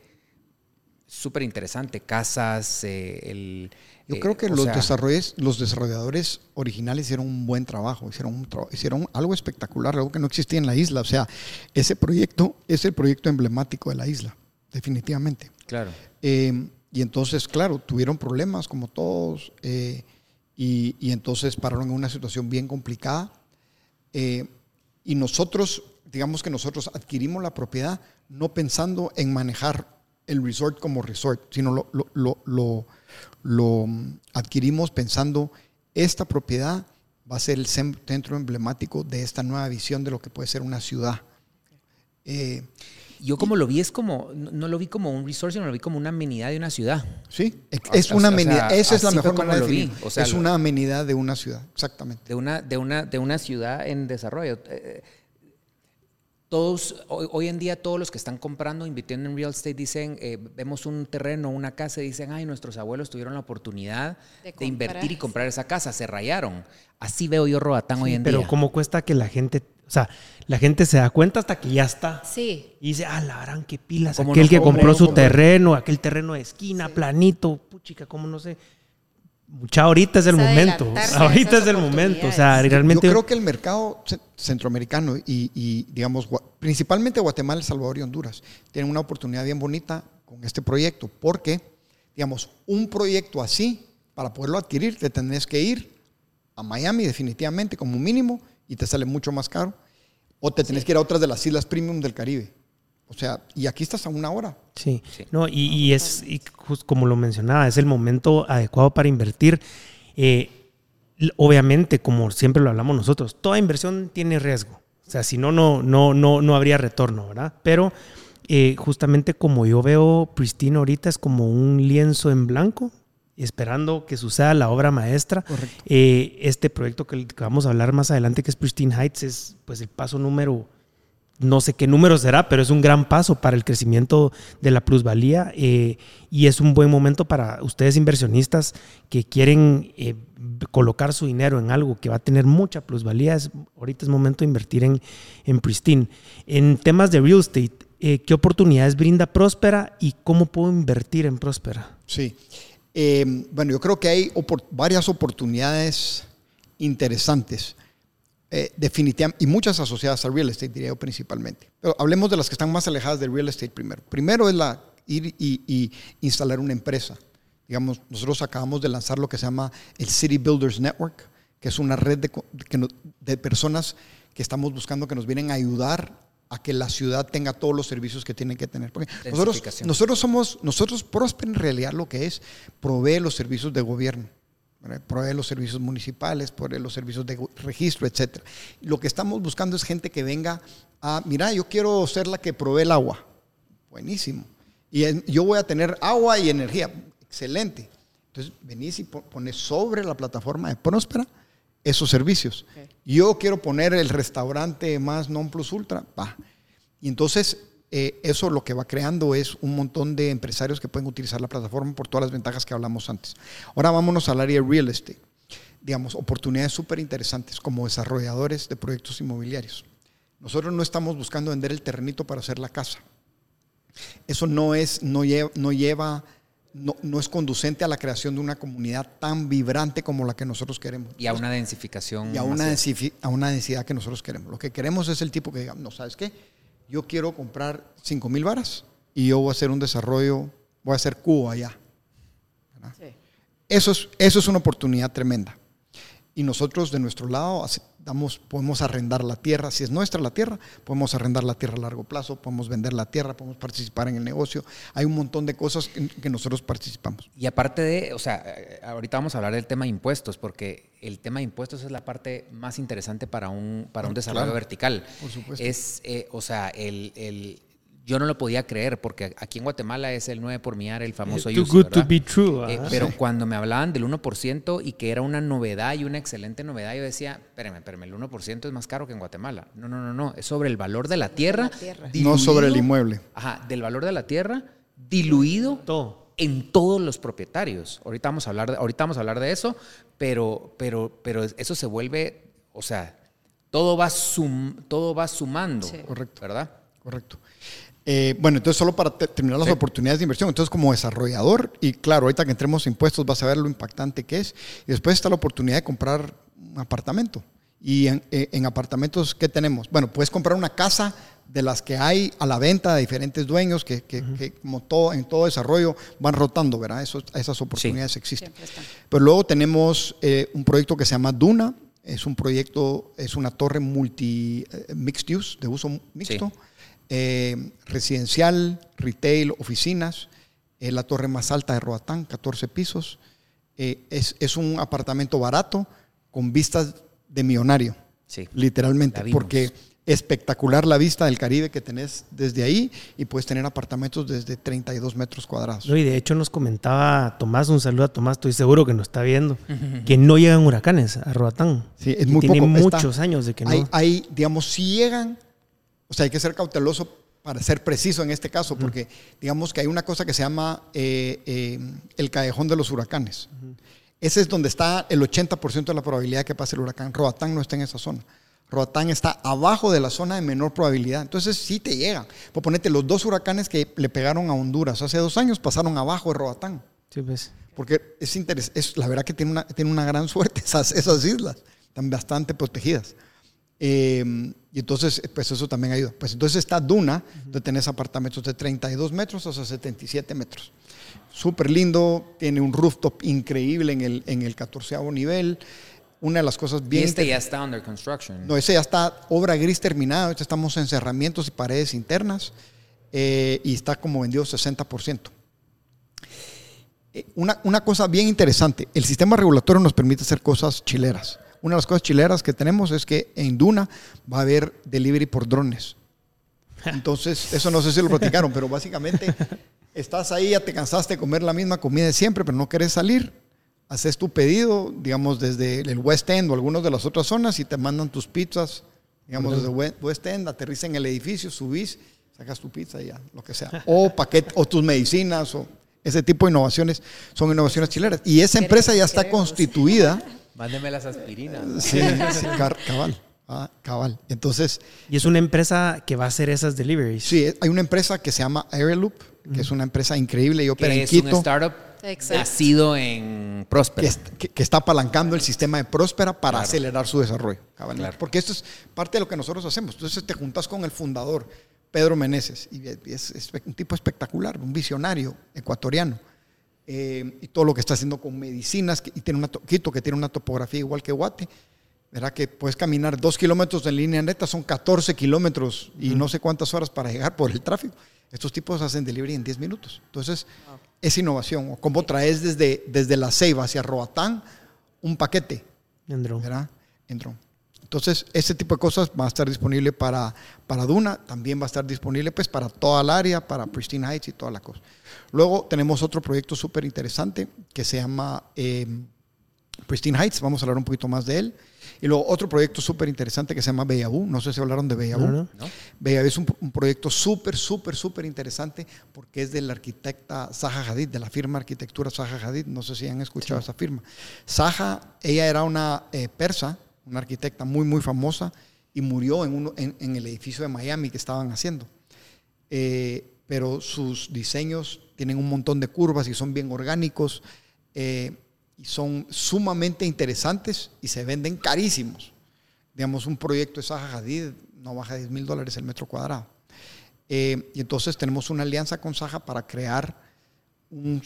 súper interesante. Casas, eh, el... Yo eh, creo que los, sea, desarrolles- los desarrolladores originales hicieron un buen trabajo, hicieron, un tra- hicieron algo espectacular, algo que no existía en la isla. O sea, ese proyecto es el proyecto emblemático de la isla, definitivamente. Claro. Eh, y entonces, claro, tuvieron problemas como todos eh, y, entonces pararon en una situación bien complicada. Eh, y nosotros, digamos que nosotros adquirimos la propiedad no pensando en manejar el resort como resort, sino lo, lo- lo- lo- mm, adquirimos pensando, esta propiedad va a ser el centro emblemático de esta nueva visión de lo que puede ser una ciudad. Eh, Yo como lo vi es como, no, no lo vi como un resort, sino lo vi como una amenidad de una ciudad. Sí, es O una o sea, amenidad. Esa es la mejor manera de lo vi. definir. O sea, es una amenidad de una ciudad, exactamente. de una, de una, de una ciudad en desarrollo. Eh, Todos, hoy, hoy en día todos los que están comprando, invirtiendo en real estate, dicen, eh, vemos un terreno, una casa, y dicen, ay, nuestros abuelos tuvieron la oportunidad De de, invertir y comprar, esa casa, se rayaron. Así veo yo Roatán hoy en Pero día. cómo cuesta que la gente, o sea, la gente se da cuenta hasta que ya está. Sí, Y dice, ah, la gran qué pilas. ¿Cómo Aquel no que compró su terreno, aquel terreno de esquina, planito, puchica, cómo no sé. Mucha, ahorita es el momento. Ahorita es el momento. O sea, realmente. Yo creo que el mercado ce- centroamericano y, y, digamos, principalmente Guatemala, El Salvador y Honduras, tienen una oportunidad bien bonita con este proyecto, porque, digamos, un proyecto así, para poderlo adquirir, te tenés que ir a Miami definitivamente como mínimo y te sale mucho más caro, o te tenés que ir a otras de las islas premium del Caribe. O sea, y aquí estás a una hora. Sí. Sí. No, y, y es, y como lo mencionaba, es el momento adecuado para invertir. Eh, obviamente, como siempre lo hablamos nosotros, toda inversión tiene riesgo. O sea, si no, no, no, no, no habría retorno, ¿verdad? Pero eh, justamente como yo veo Pristine ahorita es como un lienzo en blanco, esperando que suceda la obra maestra. Eh, este proyecto que, que vamos a hablar más adelante, que es Pristine Heights, es pues el paso número no sé qué número será, pero es un gran paso para el crecimiento de la plusvalía eh, y es un buen momento para ustedes inversionistas que quieren eh, colocar su dinero en algo que va a tener mucha plusvalía. Es- ahorita es momento de invertir en, en Pristine. En temas de real estate, eh, ¿qué oportunidades brinda Próspera y cómo puedo invertir en Próspera? Sí. Eh, bueno, yo creo que hay opor- varias oportunidades interesantes, eh, definitivamente, y muchas asociadas al real estate, diría yo principalmente. Pero hablemos de las que están más alejadas del real estate primero. Primero es la ir y, y instalar una empresa. Digamos, nosotros acabamos de lanzar lo que se llama el City Builders Network, que es una red de, no- de personas que estamos buscando que nos vienen a ayudar a que la ciudad tenga todos los servicios que tiene que tener. Porque nosotros, somos, nosotros Prosper en realidad lo que es, provee los servicios de gobierno, ¿verdad? provee los servicios municipales, provee los servicios de registro, etc. Lo que estamos buscando es gente que venga a, mira, yo quiero ser la que provee el agua. Buenísimo. Y en- yo voy a tener agua y energía. Excelente. Entonces, venís y po- pones sobre la plataforma de Próspera esos servicios. Yo quiero poner el restaurante más non plus ultra, va. Y entonces, eh, eso lo que va creando es un montón de empresarios que pueden utilizar la plataforma por todas las ventajas que hablamos antes. Ahora vámonos al área de real estate. Digamos, oportunidades súper interesantes como desarrolladores de proyectos inmobiliarios. Nosotros no estamos buscando vender el terrenito para hacer la casa. Eso no es, no lleva, no lleva, no, no es conducente a la creación de una comunidad tan vibrante como la que nosotros queremos. Y a una densificación. Y a una, a una densidad que nosotros queremos. Lo que queremos es el tipo que diga, no, ¿sabes qué? Yo quiero comprar 5 mil varas y yo voy a hacer un desarrollo, voy a hacer cubo allá. Sí. Eso es, eso es una oportunidad tremenda. Y nosotros de nuestro lado damos, podemos arrendar la tierra. Si es nuestra la tierra, podemos arrendar la tierra a largo plazo, podemos vender la tierra, podemos participar en el negocio. Hay un montón de cosas en que nosotros participamos. Y aparte de, o sea, eh, ahorita vamos a hablar del tema de impuestos, porque el tema de impuestos es la parte más interesante para un, para un desarrollo Claro, vertical. por supuesto. Es, eh, o sea, el, el- yo no lo podía creer, porque aquí en Guatemala es el 9 por millar, el famoso Too good to be true. Eh, ah. pero cuando me hablaban del 1% y que era una novedad y una excelente novedad, yo decía, espérame, espérame, el 1% es más caro que en Guatemala. No, no, no, no, es sobre el valor de la tierra. la tierra. No sobre el inmueble. Ajá, del valor de la tierra diluido Todo. en todos los propietarios. Ahorita vamos a hablar de, ahorita vamos a hablar de eso, pero, pero, pero eso se vuelve, o sea, todo va, sum- todo va sumando, Sí. Correcto. ¿verdad? Correcto. Eh, bueno, entonces solo para te- terminar las Sí. oportunidades de inversión, entonces como desarrollador, y claro, ahorita que entremos a impuestos vas a ver lo impactante que es, y después está la oportunidad de comprar un apartamento. Y en, eh, en apartamentos, ¿qué tenemos? Bueno, puedes comprar una casa de las que hay a la venta de diferentes dueños, que, que- que como todo, en todo desarrollo van rotando, ¿verdad? Esas oportunidades existen. Pero luego tenemos eh, un proyecto que se llama Duna. Es un proyecto, es una torre multi eh, mixed use, de uso mixto. Eh, residencial, retail, oficinas. Es la torre más alta de Roatán, 14 pisos. Eh, es, es un apartamento barato con vistas de millonario, Sí. literalmente. Porque espectacular la vista del Caribe que tenés desde ahí y puedes tener apartamentos desde 32 metros cuadrados. No, y de hecho nos comentaba Tomás, un saludo a Tomás, estoy seguro que nos está viendo, que no llegan huracanes a Roatán. Sí, es Que muy tiene poco. Está- muchos años de que no. hay, hay, digamos, si llegan, o sea, hay que ser cauteloso para ser preciso en este caso, porque digamos que hay una cosa que se llama eh, eh, el callejón de los huracanes. Ese es donde está el 80% de la probabilidad de que pase el huracán. Roatán no está en esa zona. Roatán está abajo de la zona de menor probabilidad. Entonces sí te llegan. Por ponerte, los dos huracanes que le pegaron a Honduras hace dos años pasaron abajo de Roatán. Sí, pues. Porque es interes- es la verdad que tiene una, tiene una gran suerte esas, esas islas, están bastante protegidas. Eh, y entonces, pues eso también ayuda. Pues entonces está Duna, donde tenés apartamentos de 32 metros hasta 77 metros. Súper lindo, tiene un rooftop increíble en el, en el 14 nivel. Una de las cosas Y bien... este inter- ya está under construction. no, ese ya está obra gris terminada. Ahorita estamos en cerramientos y paredes internas. eh, y está como vendido 60%. Eh, Una, una cosa bien interesante, el sistema regulatorio nos permite hacer cosas chileras. Una de las cosas chileras que tenemos es que en Duna va a haber delivery por drones. Entonces, eso no sé si lo platicaron, pero básicamente estás ahí, ya te cansaste de comer la misma comida de siempre, pero no querés salir. Haces tu pedido, digamos, desde el West End o algunas de las otras zonas y te mandan tus pizzas, digamos, desde We- West End, aterriza en el edificio, subís, sacas tu pizza y ya, lo que sea. O paquete, o tus medicinas, o ese tipo de innovaciones son innovaciones chileras. Y esa empresa ya está Queremos. constituida. Mándeme las aspirinas. Sí, cabal. ah, cabal. Entonces, Y es una empresa que va a hacer esas deliveries. sí, hay una empresa que se llama Airloop, que es una empresa increíble y opera en es un Quito. startup Exacto. nacido en Próspera. que, est- que- que está apalancando el sistema de Próspera para Claro. acelerar su desarrollo. Claro. Porque esto es parte de lo que nosotros hacemos. Entonces te juntas con el fundador, Pedro Meneses, y es, es un tipo espectacular, un visionario ecuatoriano. Eh, y todo lo que está haciendo con medicinas, que- y tiene una, to- Quito que tiene una topografía igual que Guate. ¿verdad? Que puedes caminar dos kilómetros en línea neta, son 14 kilómetros y no sé cuántas horas para llegar por el tráfico. Estos tipos hacen delivery en 10 minutos. Entonces, es innovación. O cómo traes desde, desde la Ceiba hacia Roatán un paquete. En drone. ¿verdad? En drone. Entonces, ese tipo de cosas va a estar disponible para, para Duna, también va a estar disponible pues para toda el área, para Pristine Heights y toda la cosa. Luego tenemos otro proyecto súper interesante que se llama eh, Pristine Heights, vamos a hablar un poquito más de él. Y luego otro proyecto súper interesante que se llama Bellabú, no sé si hablaron de Bellabú. No, no. Bellabú es un, un proyecto súper, súper, súper interesante porque es de la arquitecta Zaha Hadid, de la firma Arquitectura Zaha Hadid, no sé si han escuchado esa firma. Zaha, ella era una eh, persa, una arquitecta muy, muy famosa y murió en, uno- en- el edificio de Miami que estaban haciendo. Eh, pero sus diseños tienen un montón de curvas y son bien orgánicos eh, y son sumamente interesantes y se venden carísimos. Digamos, un proyecto de Zaha Hadid no baja de 10 mil dólares el metro cuadrado. Eh, y entonces tenemos una alianza con Zaha para crear un,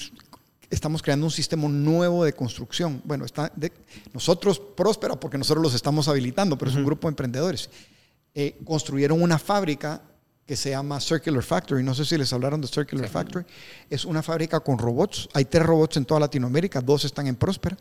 estamos creando un sistema nuevo de construcción. Bueno, está de- nosotros, Próspera, porque nosotros los estamos habilitando, pero es un grupo de emprendedores. Eh, construyeron una fábrica que se llama Circular Factory. No sé si les hablaron de Circular Factory. Es una fábrica con robots. Hay tres robots en toda Latinoamérica, dos están en Próspera.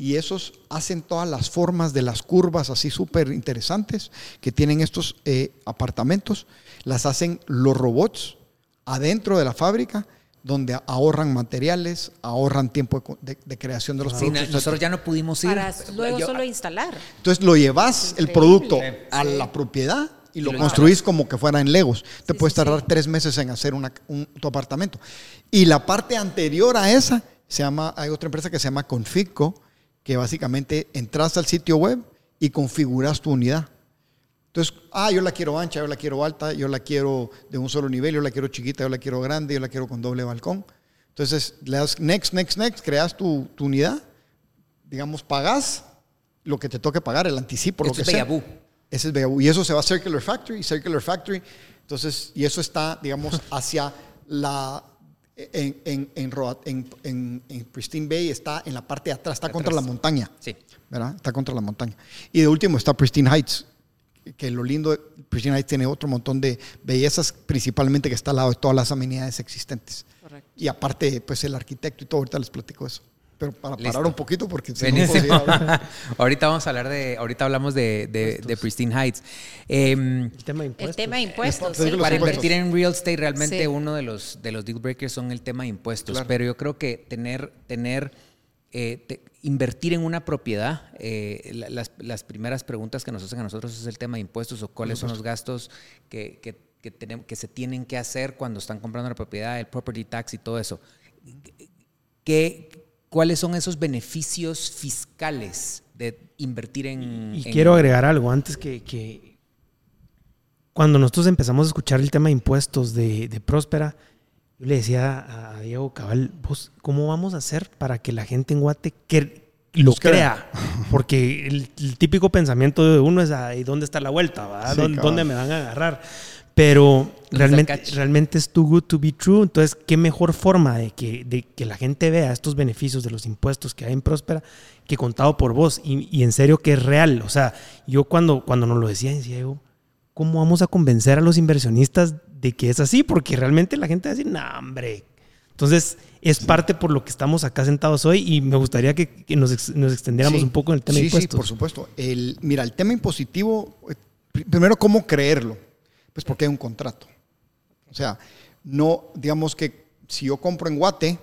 Y esos hacen todas las formas de las curvas así súper interesantes que tienen estos eh, apartamentos. Las hacen los robots adentro de la fábrica donde ahorran materiales, ahorran tiempo de co- de, de creación de los Sí, productos. nosotros ya no pudimos ir. Para luego Yo- solo instalar. Entonces lo llevas el producto Sí. a la propiedad y lo lo construís como que fuera en Legos. Te Sí, puedes tardar sí. tres meses en hacer una- un, tu apartamento. Y la parte anterior a esa, se llama, hay otra empresa que se llama Configco, que básicamente entras al sitio web y configuras tu unidad. Entonces, ah, yo la quiero ancha, yo la quiero alta, yo la quiero de un solo nivel, yo la quiero chiquita, yo la quiero grande, yo la quiero con doble balcón. Entonces, le das next, next, next, creas tu, tu unidad, digamos, pagas lo que te toque pagar, el anticipo, lo que es sea. Bellabú. Ese es Bellabú. Y eso se va a Circular Factory, Circular Factory. Entonces, y eso está, digamos, hacia la. En, en, en- en- en Pristine Bay está en la parte de atrás, está contra la montaña. Sí. ¿verdad? Está contra la montaña. Y de último está Pristine Heights, que lo lindo, de Pristine Heights tiene otro montón de bellezas, principalmente que está al lado de todas las amenidades existentes. Correcto. Y aparte, pues el arquitecto y todo, ahorita les platico eso. Pero para Listo. parar un poquito, porque si no, hablando. ahorita vamos a hablar de, ahorita hablamos de, de, de Pristine Heights. Em, El tema de El impuestos. tema de impuestos. Sí. para impuestos. invertir en real estate realmente Sí. uno de los, de los deal breakers son el tema de impuestos. Claro. Pero yo creo que tener, tener eh, te- invertir en una propiedad, eh, la- las, las primeras preguntas que nos hacen a nosotros es el tema de impuestos o cuáles son los gastos que, que, que tenemos, que se tienen que hacer cuando están comprando la propiedad, el property tax y todo eso. ¿Qué, ¿Cuáles son esos beneficios fiscales de invertir en... Y en- quiero agregar algo antes que, que cuando nosotros empezamos a escuchar el tema de impuestos de, de Próspera, yo le decía a Diego Cabal, vos, ¿cómo vamos a hacer para que la gente en Guate que lo Los crea. crea? Porque el, el típico pensamiento de uno es, ¿y dónde está la vuelta? Sí, ¿Dónde, me van a agarrar? Pero realmente, realmente es too good to be true. Entonces, ¿qué mejor forma de que, de que la gente vea estos beneficios de los impuestos que hay en Próspera que contado por vos? Y, y en serio que es real. O sea, yo cuando, cuando nos lo decía, decía yo, ¿cómo vamos a convencer a los inversionistas de que es así? Porque realmente la gente va a decir, no, hombre. Entonces, es parte por lo que estamos acá sentados hoy y me gustaría que, que nos, ex- nos extendiéramos Sí. un poco en el tema de sí, impuestos. Sí, por supuesto. El, mira, el tema impositivo, eh, pri- primero, ¿cómo creerlo? Pues porque hay un contrato. O sea, no, digamos que si yo compro en Guate,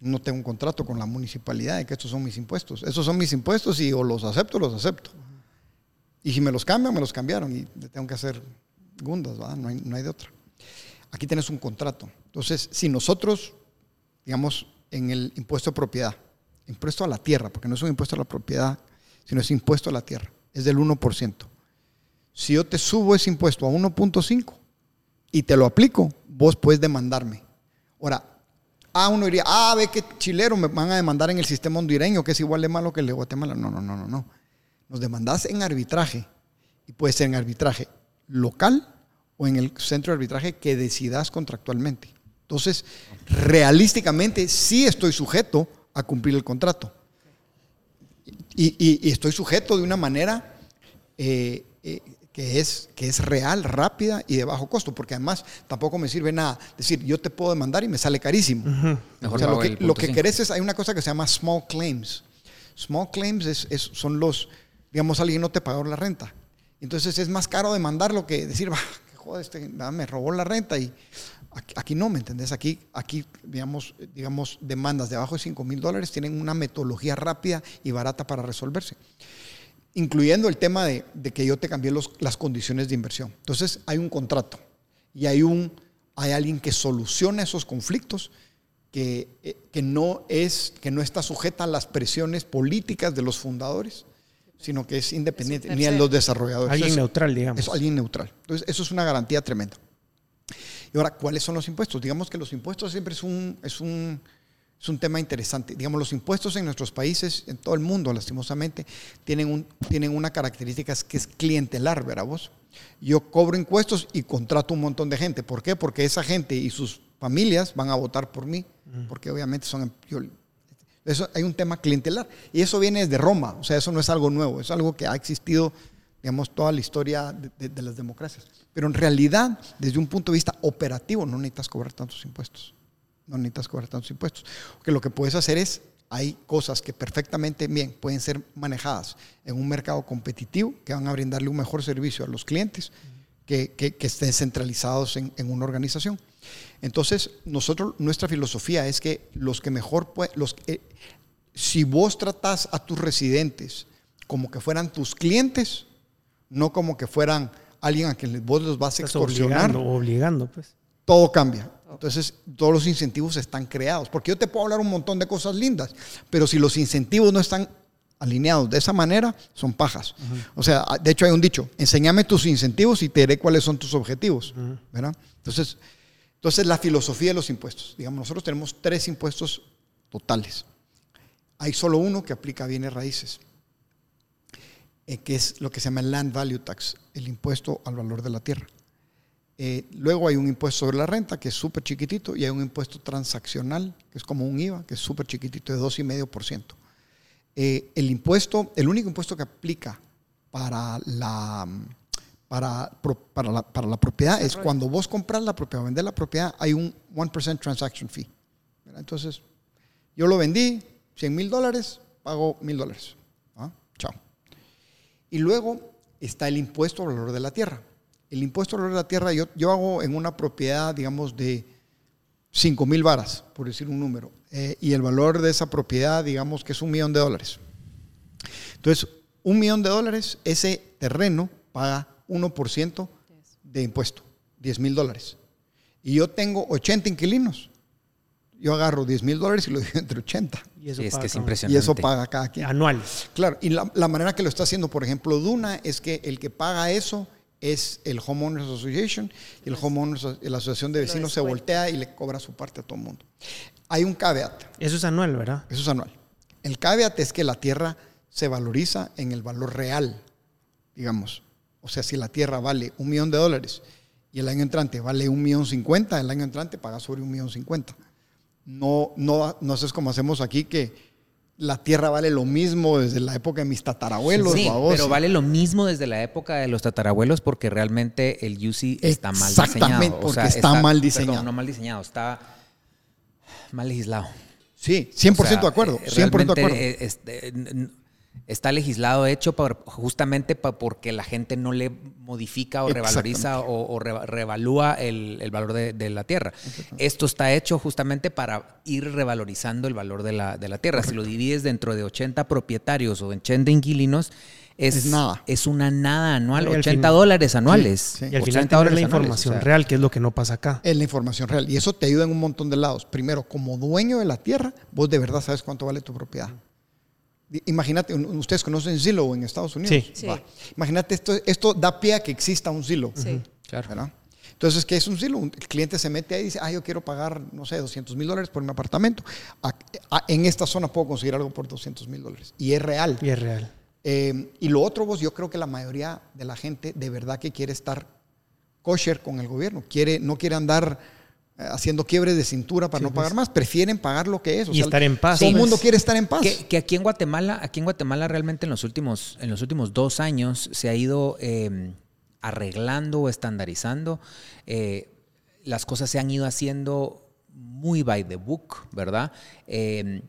no tengo un contrato con la municipalidad de que estos son mis impuestos. Esos son mis impuestos y o los acepto o los acepto. Y si me los cambian, me los cambiaron y tengo que hacer gundas, ¿verdad? No hay, no hay de otra. Aquí tienes un contrato. Entonces, si nosotros, digamos, en el impuesto de propiedad, impuesto a la tierra, porque no es un impuesto a la propiedad, sino es impuesto a la tierra, es del 1%. Si yo te subo ese impuesto a 1.5 y te lo aplico, vos puedes demandarme. Ahora, ah, uno diría, ah, ve que chilero me van a demandar en el sistema hondureño, que es igual de malo que el de Guatemala. No, no, no, no, no. Nos demandás en arbitraje y puede ser en arbitraje local o en el centro de arbitraje que decidas contractualmente. Entonces, realísticamente sí estoy sujeto a cumplir el contrato. y, y- y estoy sujeto de una manera eh, eh, que, es, que es real, rápida y de bajo costo, porque además tampoco me sirve nada decir, yo te puedo demandar y me sale carísimo. Mejor O sea, lo que, lo que querés es, hay una cosa que se llama small claims. Small claims es, es- son los, digamos, alguien no te pagó la renta. Entonces es más caro demandarlo que decir, bah, joder, este me robó la renta y aquí, no, ¿me entendés? Aquí, aquí digamos, digamos, demandas de abajo de 5 mil dólares tienen una metodología rápida y barata para resolverse incluyendo el tema de, que yo te cambié las condiciones de inversión. Entonces hay un contrato y hay, un, hay alguien que soluciona esos conflictos que, eh, que, no es, que no está sujeta a las presiones políticas de los fundadores, sino que es independiente, Es ni a los desarrolladores. Alguien Eso- neutral, digamos. eso, alguien neutral. Entonces, eso es una garantía tremenda. Y ahora, ¿cuáles son los impuestos? Digamos que los impuestos siempre es un, es un, es un tema interesante. Digamos, los impuestos en nuestros países, en todo el mundo, lastimosamente, tienen, un, tienen una característica que es clientelar, ¿verdad vos? Yo cobro impuestos y contrato un montón de gente. ¿Por qué? Porque esa gente y sus familias van a votar por mí, porque obviamente son... yo- eso, hay un tema clientelar. Y eso viene desde Roma, o sea, eso no es algo nuevo, es algo que ha existido, digamos, toda la historia de, las democracias. Pero en realidad, desde un punto de vista operativo, no necesitas cobrar tantos impuestos. No necesitas cobrar tantos impuestos. Porque lo que puedes hacer es, hay cosas que perfectamente bien pueden ser manejadas en un mercado competitivo que van a brindarle un mejor servicio a los clientes que, estén centralizados en, en una organización. Entonces, nosotros, nuestra filosofía es que los que mejor los, eh, si vos tratás a tus residentes como que fueran tus clientes, no como que fueran alguien a quien vos los vas a extorsionar, obligando, obligando, pues. todo cambia. Entonces, todos los incentivos están creados. Porque yo te puedo hablar un montón de cosas lindas, pero si los incentivos no están alineados de esa manera, son pajas. O sea, de hecho hay un dicho, enséñame tus incentivos y te diré cuáles son tus objetivos. ¿verdad? Entonces, entonces, la filosofía de los impuestos. Digamos, nosotros tenemos tres impuestos totales. Hay solo uno que aplica bienes raíces, eh, que es lo que se llama el Land Value Tax, el impuesto al valor de la tierra. Eh, luego hay un impuesto sobre la renta, que es súper chiquitito, y hay un impuesto transaccional, que es como un IVA, que es súper chiquitito, de 2,5%. Eh, el impuesto, el único impuesto que aplica para la, para, para la, para la propiedad es cuando vos compras la propiedad, vender la propiedad, hay un 1% transaction fee. ¿verdad? Entonces, yo lo vendí, 100 mil dólares, pago mil dólares. ¿Ah? Chao. Y luego está el impuesto al valor de la tierra. El impuesto al valor de la tierra, yo, yo hago en una propiedad, digamos, de 5 mil varas, por decir un número, eh, y el valor de esa propiedad, digamos, que es un millón de dólares. Entonces, un millón de dólares, ese terreno paga 1% de impuesto, 10 mil dólares. Y yo tengo 80 inquilinos. Yo agarro 10 mil dólares y lo divido entre 80. Y eso Sí, es paga que es cada- impresionante. Y eso paga cada quien. Anuales. Claro, y la, la manera que lo está haciendo, por ejemplo, Duna, es que el que paga eso es el Homeowners Association y el Homeowners, la Asociación de Vecinos se voltea y le cobra su parte a todo el mundo. Hay un caveat, Eso es anual, ¿verdad? eso es anual. El caveat es que la tierra se valoriza en el valor real, digamos. O sea, si la tierra vale un millón de dólares y el año entrante vale un millón cincuenta, el año entrante paga sobre un millón cincuenta. No, no, no es como hacemos aquí que la tierra vale lo mismo desde la época de mis tatarabuelos. Sí, babos. pero vale lo mismo desde la época de los tatarabuelos porque realmente el UC está mal Exactamente, diseñado. porque está mal diseñado. Perdón, no mal diseñado, está mal legislado. Sí, 100% O sea, de acuerdo. eh, 100% de realmente, acuerdo. eh, este, está legislado hecho por- justamente pa- porque la gente no le modifica o revaloriza o, o re- revalúa el, el valor de, de la tierra. Esto está hecho justamente para ir revalorizando el valor de la, de la tierra. Si lo divides dentro de 80 propietarios o 80 inquilinos, es, Es nada. es una nada anual, Y al 80 fin- dólares anuales. Sí, sí. Y al 80 final tener la anuales, información o sea, real, que es lo que no pasa acá. Es la información real. Y eso te ayuda en un montón de lados. Primero, como dueño de la tierra, vos de verdad sabes cuánto vale tu propiedad. Imagínate, ustedes conocen Zillow en Estados Unidos. Sí. Sí. Imagínate, esto, esto da pie a que exista un Zillow. Sí. Claro. ¿verdad? Entonces, ¿qué es un Zillow? El cliente se mete ahí y dice, ah, yo quiero pagar, no sé, 200 mil dólares por un apartamento. A- a- en esta zona puedo conseguir algo por 200 mil dólares. Y es real. Y es real. Eh, y lo otro, vos, yo creo que la mayoría de la gente de verdad que quiere estar kosher con el gobierno, quiere, no quiere andar haciendo quiebres de cintura para no pagar más, prefieren pagar lo que es. O Y sea, estar en paz, Todo el mundo quiere estar en paz. Que, que aquí en Guatemala, aquí en Guatemala realmente en los últimos, en los últimos dos años se ha ido eh, arreglando o estandarizando. eh, las cosas se han ido haciendo muy by the book, ¿verdad? Eh,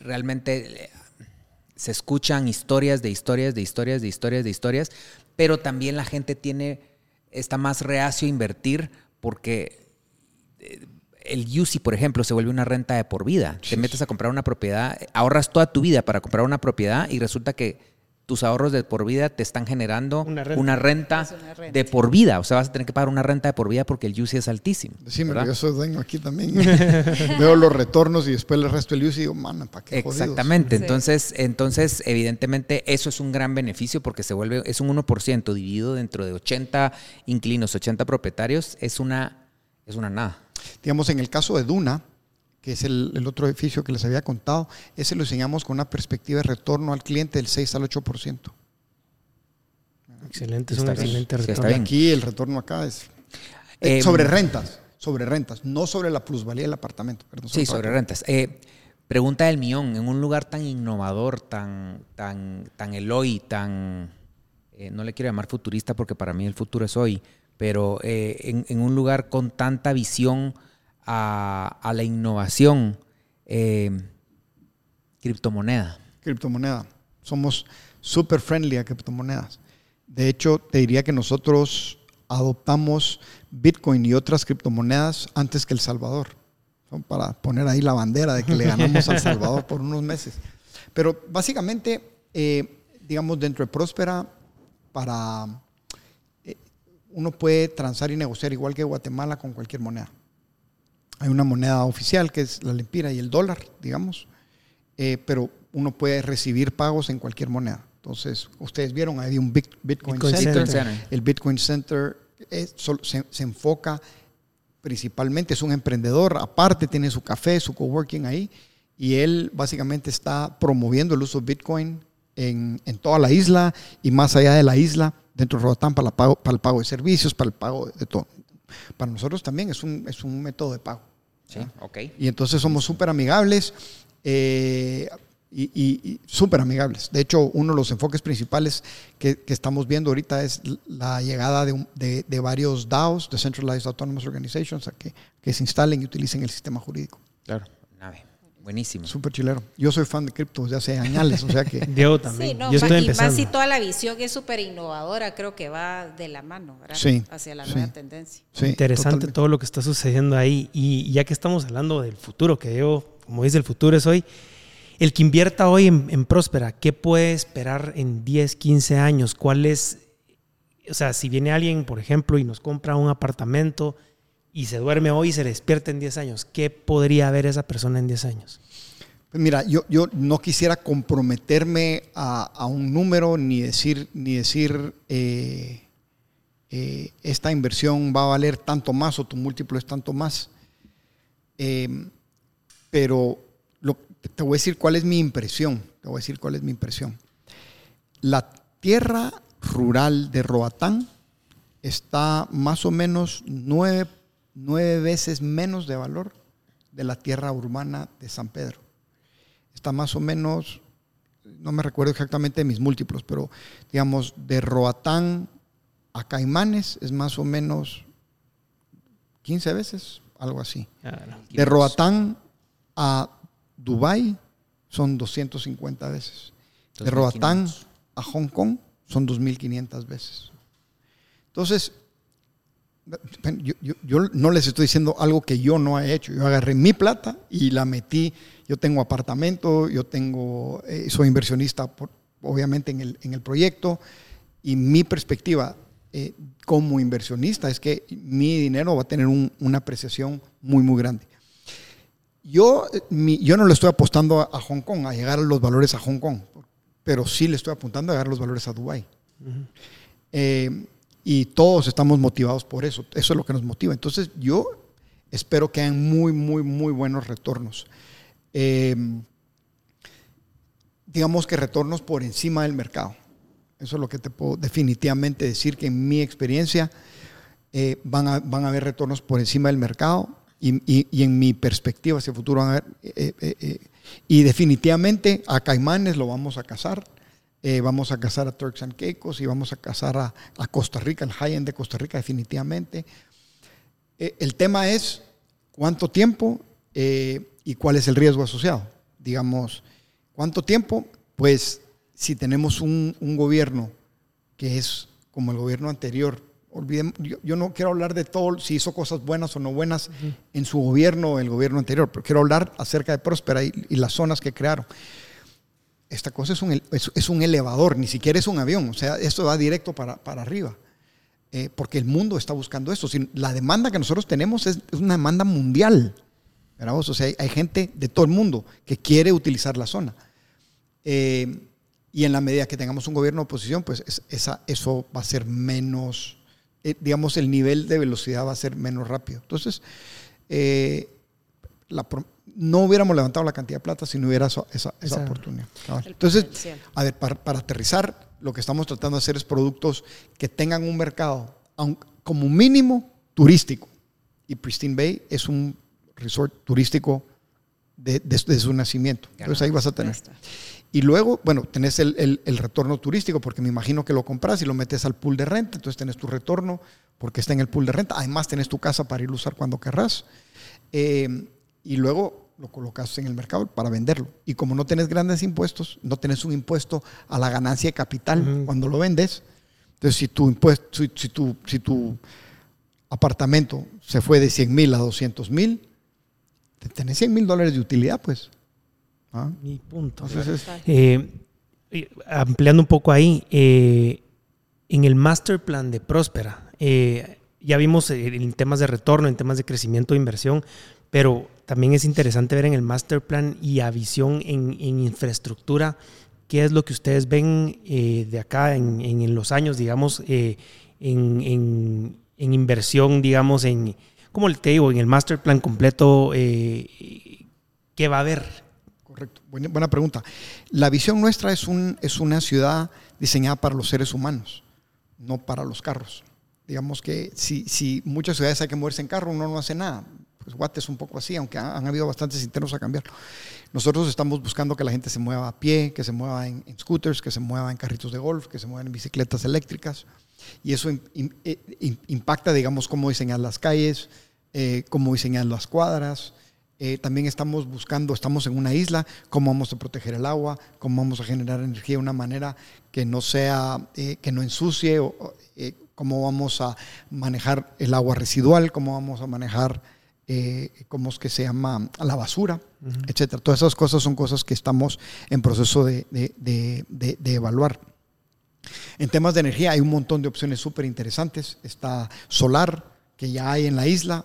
realmente eh, se escuchan historias de historias, de historias, de historias, de historias, pero también la gente tiene, está más reacio a invertir porque eh, el UCI, por ejemplo, se vuelve una renta de por vida. Te metes a comprar una propiedad, ahorras toda tu vida para comprar una propiedad y resulta que tus ahorros de por vida te están generando Una una renta. una de por vida. O sea, vas a tener que pagar una renta de por vida porque el UCI es altísimo. Decime, ¿verdad? yo soy dueño aquí también. Veo los retornos y después le resto el uso y digo, mano, ¿para qué jodidos?" Exactamente. Sí. Entonces, entonces, evidentemente, eso es un gran beneficio porque se vuelve, es un 1% dividido dentro de 80 inquilinos, 80 propietarios, es una, es una nada. Digamos, en el caso de Duna, que es el, el otro edificio que les había contado, ese lo diseñamos con una perspectiva de retorno al cliente del 6 al 8%. Excelente, es un Está bien. excelente retorno. bien. Aquí el retorno acá es eh, Em, sobre rentas, sobre rentas, no sobre la plusvalía del apartamento. perdón, Sí, sobre rentas. Eh, pregunta del millón, en un lugar tan innovador, tan, tan, tan Eloy, tan, eh, no le quiero llamar futurista porque para mí el futuro es hoy, pero eh, en, un lugar con tanta visión a, la innovación, eh, criptomoneda. criptomoneda. Somos súper friendly a criptomonedas. De hecho, te diría que nosotros adoptamos Bitcoin y otras criptomonedas antes que El Salvador. Para poner ahí la bandera de que le ganamos al Salvador por unos meses. Pero básicamente, eh, digamos, dentro de Próspera, para uno puede transar y negociar igual que Guatemala con cualquier moneda. Hay una moneda oficial que es la lempira y el dólar, digamos, eh, pero uno puede recibir pagos en cualquier moneda. Entonces, ustedes vieron, hay un Bit- Bitcoin, Bitcoin Center. El Bitcoin Center es sol- se, se enfoca principalmente, es un emprendedor, aparte tiene su café, su coworking ahí, y él básicamente está promoviendo el uso de Bitcoin en, en toda la isla y más allá de la isla, dentro de Roatán, para, la pago- para el pago de servicios, para el pago de todo. Para nosotros también es un, es un método de pago. Sí, ok. Y entonces somos súper amigables eh, y, y- y súper amigables. De hecho, uno de los enfoques principales que, que estamos viendo ahorita es la llegada de, un- de- de varios DAOs, Decentralized Autonomous Organizations, a que, que se instalen y utilicen el sistema jurídico. Claro. Buenísimo. Súper chilero. Yo soy fan de cripto desde hace años, o sea que Diego también. Sí, no, Yo estoy y más empezando. si toda la visión es súper innovadora, creo que va de la mano ¿verdad? Sí, hacia la sí. nueva tendencia. sí, Interesante totalmente. todo lo que está sucediendo ahí. Y ya que estamos hablando del futuro, que yo, como dice, el futuro es hoy. El que invierta hoy en, en Próspera, ¿qué puede esperar en 10, 15 años? ¿Cuál es? O sea, si viene alguien, por ejemplo, y nos compra un apartamento y se duerme hoy y se despierta en 10 años, ¿qué podría ver esa persona en 10 años? Pues mira, yo, yo no quisiera comprometerme a, a un número ni decir, ni decir eh, eh, esta inversión va a valer tanto más o tu múltiplo es tanto más. Eh, pero te voy a decir cuál es mi impresión. Te voy a decir cuál es mi impresión. La tierra rural de Roatán está más o menos nueve, nueve veces menos de valor de la tierra urbana de San Pedro. Está más o menos, no me recuerdo exactamente mis múltiplos, pero digamos, de Roatán a Caimanes es más o menos 15 veces, algo así. De Roatán a Dubái son 250 veces. De 2500. Roatán a Hong Kong son 2.500 veces. Entonces, yo, yo- yo no les estoy diciendo algo que yo no he hecho. Yo agarré mi plata y la metí. Yo tengo apartamento, yo tengo, eh, soy inversionista, por- obviamente, en el, en el proyecto. Y mi perspectiva eh, como inversionista es que mi dinero va a tener un- una apreciación muy, muy grande. Yo, eh, mi- yo no le estoy apostando a, a Hong Kong, a llegar a los valores a Hong Kong, pero sí le estoy apuntando a llegar a los valores a Dubái. Eh, y todos estamos motivados por eso. Eso es lo que nos motiva. Entonces yo espero que hayan muy, muy, muy buenos retornos. Eh, digamos que retornos por encima del mercado. Eso es lo que te puedo definitivamente decir que en mi experiencia eh, van, a, van a haber retornos por encima del mercado Y, en mi perspectiva hacia el futuro van a ver, eh, eh, y definitivamente a Caimanes lo vamos a casar, vamos a casar a Turks and Caicos y vamos a casar a, a Costa Rica, el high-end de Costa Rica definitivamente. el tema es cuánto tiempo y cuál es el riesgo asociado. Digamos, ¿cuánto tiempo? Pues si tenemos un, un gobierno que es como el gobierno anterior, yo, no quiero hablar de todo, si hizo cosas buenas o no buenas en su gobierno o el gobierno anterior, pero quiero hablar acerca de Próspera y, las zonas que crearon. Esta cosa es un, es, un, elevador, ni siquiera es un avión, o sea, esto va directo para, para arriba, eh, porque el mundo está buscando esto. la demanda que nosotros tenemos es, una demanda mundial. O sea, hay, gente de todo el mundo que quiere utilizar la zona. Eh, y en la medida que tengamos un gobierno de oposición, pues esa, eso va a ser menos eh, digamos, el nivel de velocidad va a ser menos rápido. Entonces, eh, no hubiéramos levantado la cantidad de plata si no hubiera esa, oportunidad. Entonces, a ver, para, aterrizar, lo que estamos tratando de hacer es productos que tengan un mercado, como mínimo, turístico. Y Pristine Bay es un resort turístico desde su nacimiento. Entonces ahí vas a tener. Y luego, bueno, tenés el, retorno turístico, porque me imagino que lo compras y lo metes al pool de renta, entonces tenés tu retorno porque está en el pool de renta. Además, tenés tu casa para ir a usar cuando querrás. Eh, y luego lo colocas en el mercado para venderlo. Y como no tenés grandes impuestos, no tenés un impuesto a la ganancia de capital cuando lo vendes. Entonces, si tu, impuesto, si, tu, si tu apartamento se fue de 100 mil a 200 mil, tenés 100 mil dólares de utilidad, pues. ¿Ah? Mi punto. Eh, ampliando un poco ahí, eh, en el master plan de Próspera, eh, ya vimos en temas de retorno, en temas de crecimiento de inversión, pero también es interesante ver en el master plan y a visión en, infraestructura qué es lo que ustedes ven de acá en, los años, digamos, en, inversión, digamos, en, como te digo, en el master plan completo, ¿qué va a haber? Correcto, buena, pregunta. La visión nuestra es, un, es una ciudad diseñada para los seres humanos, no para los carros. Digamos que si, si muchas ciudades hay que moverse en carro, uno no hace nada. Pues Guate es un poco así, aunque han, habido bastantes intentos a cambiarlo. Nosotros estamos buscando que la gente se mueva a pie, que se mueva en, scooters, que se mueva en carritos de golf, que se mueva en bicicletas eléctricas. Y eso eh, impacta, digamos, cómo diseñar las calles, eh, cómo diseñar las cuadras, eh, también estamos buscando, estamos en una isla, cómo vamos a proteger el agua, cómo vamos a generar energía de una manera que no sea, eh, que no ensucie, o, eh, cómo vamos a manejar el agua residual, cómo vamos a manejar, cómo es que se llama, la basura, etcétera. Todas esas cosas son cosas que estamos en proceso de, de evaluar. En temas de energía hay un montón de opciones súper interesantes. Está solar, que ya hay en la isla,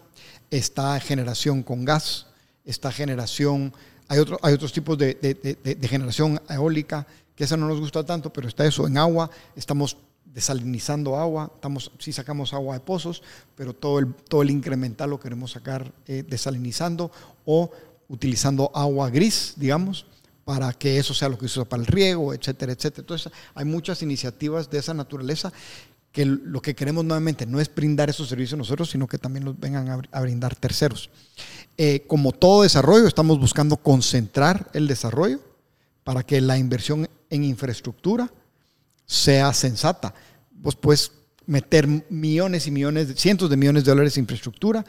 está generación con gas, esta generación, hay, otro, hay otros tipos de, de, generación eólica, que esa no nos gusta tanto, pero está eso en agua, estamos desalinizando agua, estamos, sí sacamos agua de pozos, pero todo el, todo el incremental lo queremos sacar eh, desalinizando o utilizando agua gris, digamos, para que eso sea lo que se usa para el riego, etcétera, etcétera. Entonces, hay muchas iniciativas de esa naturaleza que lo que queremos nuevamente no es brindar esos servicios nosotros, sino que también los vengan a, brindar terceros. Eh, como todo desarrollo, estamos buscando concentrar el desarrollo para que la inversión en infraestructura sea sensata. Vos puedes meter millones y millones, cientos de millones de dólares en infraestructura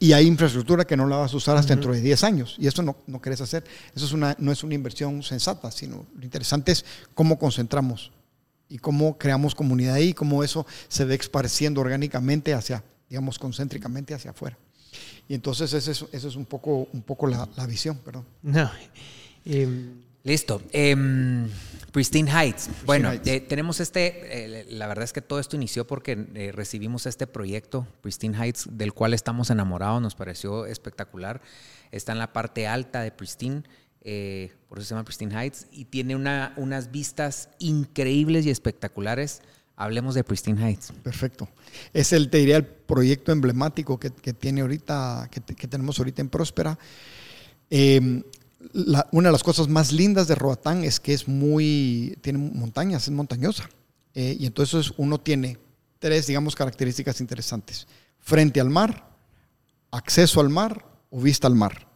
y hay infraestructura que no la vas a usar hasta dentro de 10 años y eso no, no querés hacer. Eso es una, no es una inversión sensata, sino lo interesante es cómo concentramos y cómo creamos comunidad ahí, cómo eso se ve esparciendo orgánicamente hacia, digamos, concéntricamente hacia afuera. Y entonces esa es, es un poco, un poco la, visión, perdón. No. Em, Listo. Em, Pristine Heights. bueno, eh, tenemos este, eh, la verdad es que todo esto inició porque eh, recibimos este proyecto, Pristine Heights, del cual estamos enamorados, nos pareció espectacular. Está en la parte alta de Pristine eh, por eso se llama Pristine Heights, y tiene una, unas vistas increíbles y espectaculares. Hablemos de Pristine Heights. Perfecto. Es el, te diría, el proyecto emblemático que, que tiene ahorita, que, que, tenemos ahorita en Próspera. Una de las cosas más lindas de Roatán es que es muy, tiene montañas, es montañosa. Eh, y entonces uno tiene tres, digamos, características interesantes. Frente al mar, acceso al mar o vista al mar.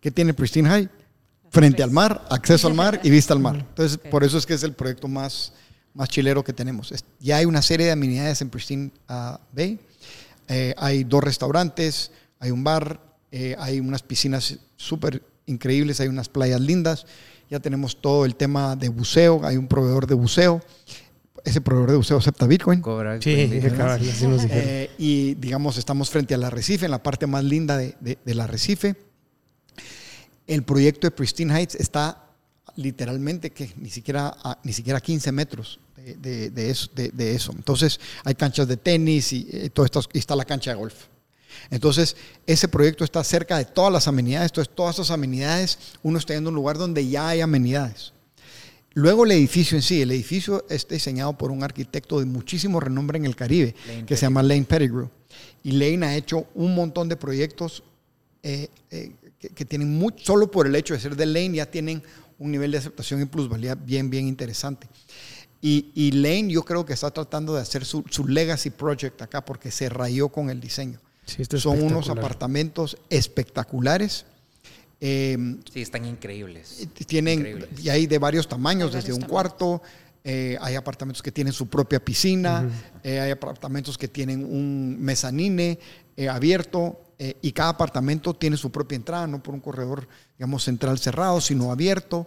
¿Qué tiene Pristine High? Frente al mar, acceso al mar y vista al mar. Entonces, por eso es que es el proyecto más, más chilero que tenemos. Ya hay una serie de amenidades en Pristine ah, Bay. Eh, hay dos restaurantes, hay un bar, eh, hay unas piscinas súper increíbles, hay unas playas lindas. Ya tenemos todo el tema de buceo, hay un proveedor de buceo ese proveedor de buceo acepta Bitcoin. Cobra sí, eh, y digamos, estamos frente al arrecife, en la parte más linda de, del arrecife. El proyecto de Pristine Heights está literalmente que ni siquiera a, ni siquiera 15 metros de, de, eso, de, eso, Entonces hay canchas de tenis y, eh, todo esto, y está la cancha de golf. Entonces, ese proyecto está cerca de todas las amenidades. Entonces, todas esas amenidades, uno está en un lugar donde ya hay amenidades. Luego el edificio en sí, el edificio es diseñado por un arquitecto de muchísimo renombre en el Caribe, que se llama Lane Pettigrew. Y Lane ha hecho un montón de proyectos eh, eh, que, tienen mucho, solo por el hecho de ser de Lane, ya tienen un nivel de aceptación y plusvalía bien, bien interesante. Y, Lane yo creo que está tratando de hacer su, legacy project acá porque se rayó con el diseño. Son unos apartamentos espectaculares. Em, sí, están increíbles. Tienen, y hay de varios tamaños, desde un cuarto, eh, hay apartamentos que tienen su propia piscina, eh, hay apartamentos que tienen un mezanine eh, abierto y cada apartamento tiene su propia entrada, no por un corredor, digamos, central cerrado, sino abierto.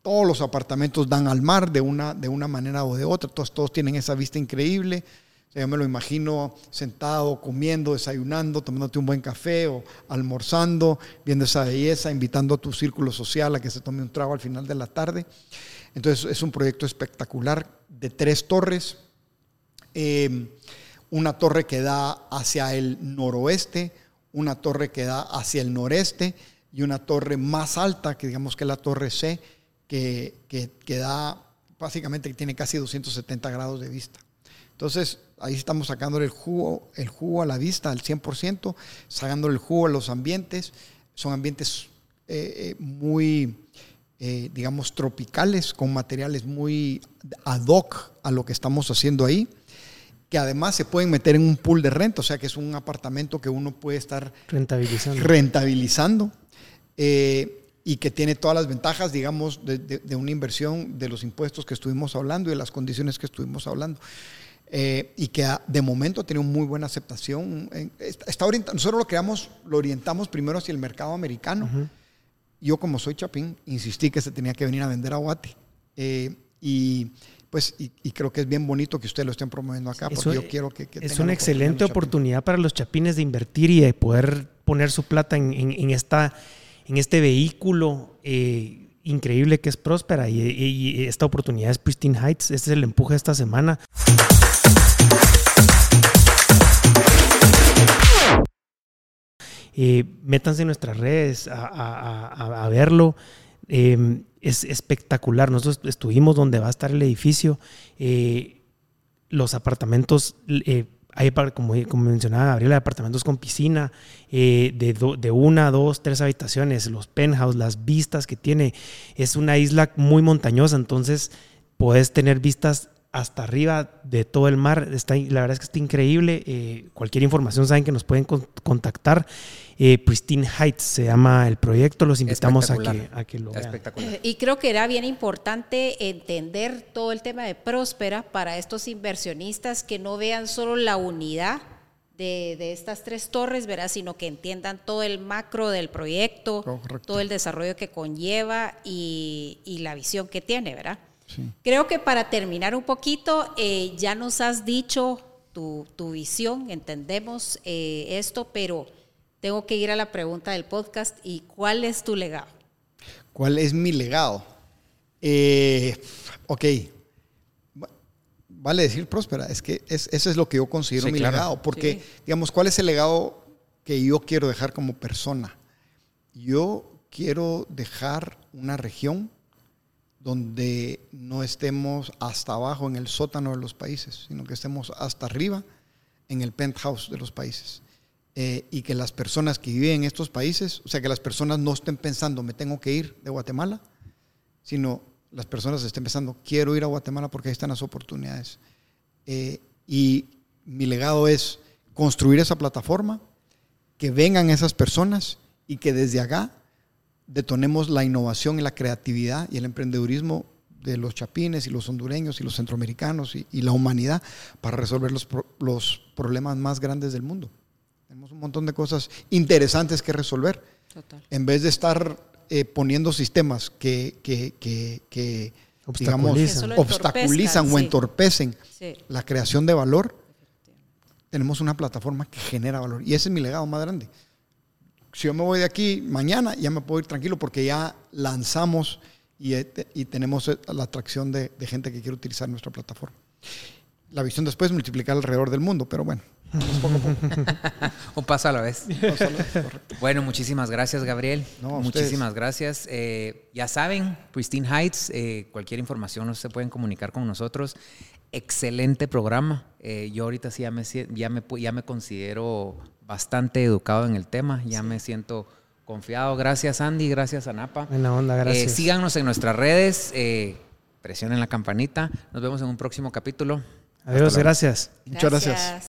todos los apartamentos dan al mar de una, de una manera o de otra, todos, todos tienen esa vista increíble yo me lo imagino sentado, comiendo, desayunando, tomándote un buen café o almorzando, viendo esa belleza, invitando a tu círculo social a que se tome un trago al final de la tarde. Entonces es un proyecto espectacular de tres torres. Em, una torre que da hacia el noroeste, una torre que da hacia el noreste y una torre más alta, que digamos que es la torre C, que, que, que da básicamente que tiene casi 270 grados de vista. Entonces, ahí estamos sacándole el jugo, el jugo a la vista al 100%, sacándole el jugo a los ambientes. Son ambientes eh, eh, muy, eh, digamos, tropicales, con materiales muy ad hoc a lo que estamos haciendo ahí, que además se pueden meter en un pool de renta, o sea que es un apartamento que uno puede estar rentabilizando. rentabilizando y que tiene todas las ventajas, digamos, de, de una inversión, de los impuestos que estuvimos hablando y de las condiciones que estuvimos hablando. Eh, y que de momento tiene una muy buena aceptación. Está nosotros lo creamos, lo orientamos primero hacia el mercado americano. Yo como soy chapín, insistí que se tenía que venir a vender a Guate. Eh, y pues y, creo que es bien bonito que ustedes lo estén promoviendo acá, porque yo quiero que... es una excelente oportunidad para los chapines de invertir y de poder poner su plata en, esta, en este vehículo. Eh, increíble que es Próspera y, esta oportunidad es Pristine Heights. Este es el empuje de esta semana. Eh, métanse en nuestras redes a, verlo. Em, es espectacular. Nosotros estuvimos donde va a estar el edificio. Eh, los apartamentos, eh, hay, como, como mencionaba Gabriela, apartamentos con piscina, eh, de, de, una, dos, tres habitaciones, los penthouse, las vistas que tiene. Es una isla muy montañosa, entonces puedes tener vistas hasta arriba de todo el mar. Está, la verdad es que está increíble. Eh, cualquier información saben que nos pueden contactar. Eh, Pristine Heights se llama el proyecto. Los invitamos a que, a que, lo vean. Espectacular. Y creo que era bien importante entender todo el tema de Próspera para estos inversionistas que no vean solo la unidad de, de, estas tres torres, ¿verdad? sino que entiendan todo el macro del proyecto, todo el desarrollo que conlleva y, y la visión que tiene, ¿verdad? Creo que para terminar un poquito, eh, ya nos has dicho tu, visión, entendemos eh, esto, pero tengo que ir a la pregunta del podcast y ¿cuál es tu legado? ¿Cuál es mi legado? Eh, ok, vale decir próspera, es que es, eso es lo que yo considero mi legado, porque digamos, ¿cuál es el legado que yo quiero dejar como persona? Yo quiero dejar una región donde no estemos hasta abajo en el sótano de los países, sino que estemos hasta arriba en el penthouse de los países. Eh, y que las personas que viven en estos países, o sea, que las personas no estén pensando, me tengo que ir de Guatemala, sino las personas estén pensando, quiero ir a Guatemala porque ahí están las oportunidades. Eh, y mi legado es construir esa plataforma, que vengan esas personas y que desde acá detonemos la innovación y la creatividad y el emprendedurismo de los chapines y los hondureños y los centroamericanos y, y la humanidad para resolver los, pro- los problemas más grandes del mundo. Tenemos un montón de cosas interesantes que resolver Total. en vez de estar eh, poniendo sistemas que, que, que, que, digamos, Obstaculizan. Obstaculizan o entorpecen Sí. la creación de valor, tenemos una plataforma que genera valor. Y ese es mi legado más grande. Si yo me voy de aquí mañana, ya me puedo ir tranquilo porque ya lanzamos y, te- y tenemos eh, la atracción de, de gente que quiere utilizar nuestra plataforma. La visión después es multiplicar alrededor del mundo, pero bueno. Un paso a la vez. a. Bueno, muchísimas gracias, Gabriel. No, a muchísimas gracias. Eh, ya saben, Pristine Heights, eh, cualquier información no se pueden comunicar con nosotros. Excelente programa. Eh, yo ahorita sí ya me, ya, me, pu- ya me considero bastante educado en el tema, ya me siento confiado. Gracias, Andy. Gracias, Anapa. Buena onda, Eh, gracias. síganos en nuestras redes. eh, presionen la campanita. Nos vemos en un próximo capítulo. Adiós, gracias. Muchas gracias.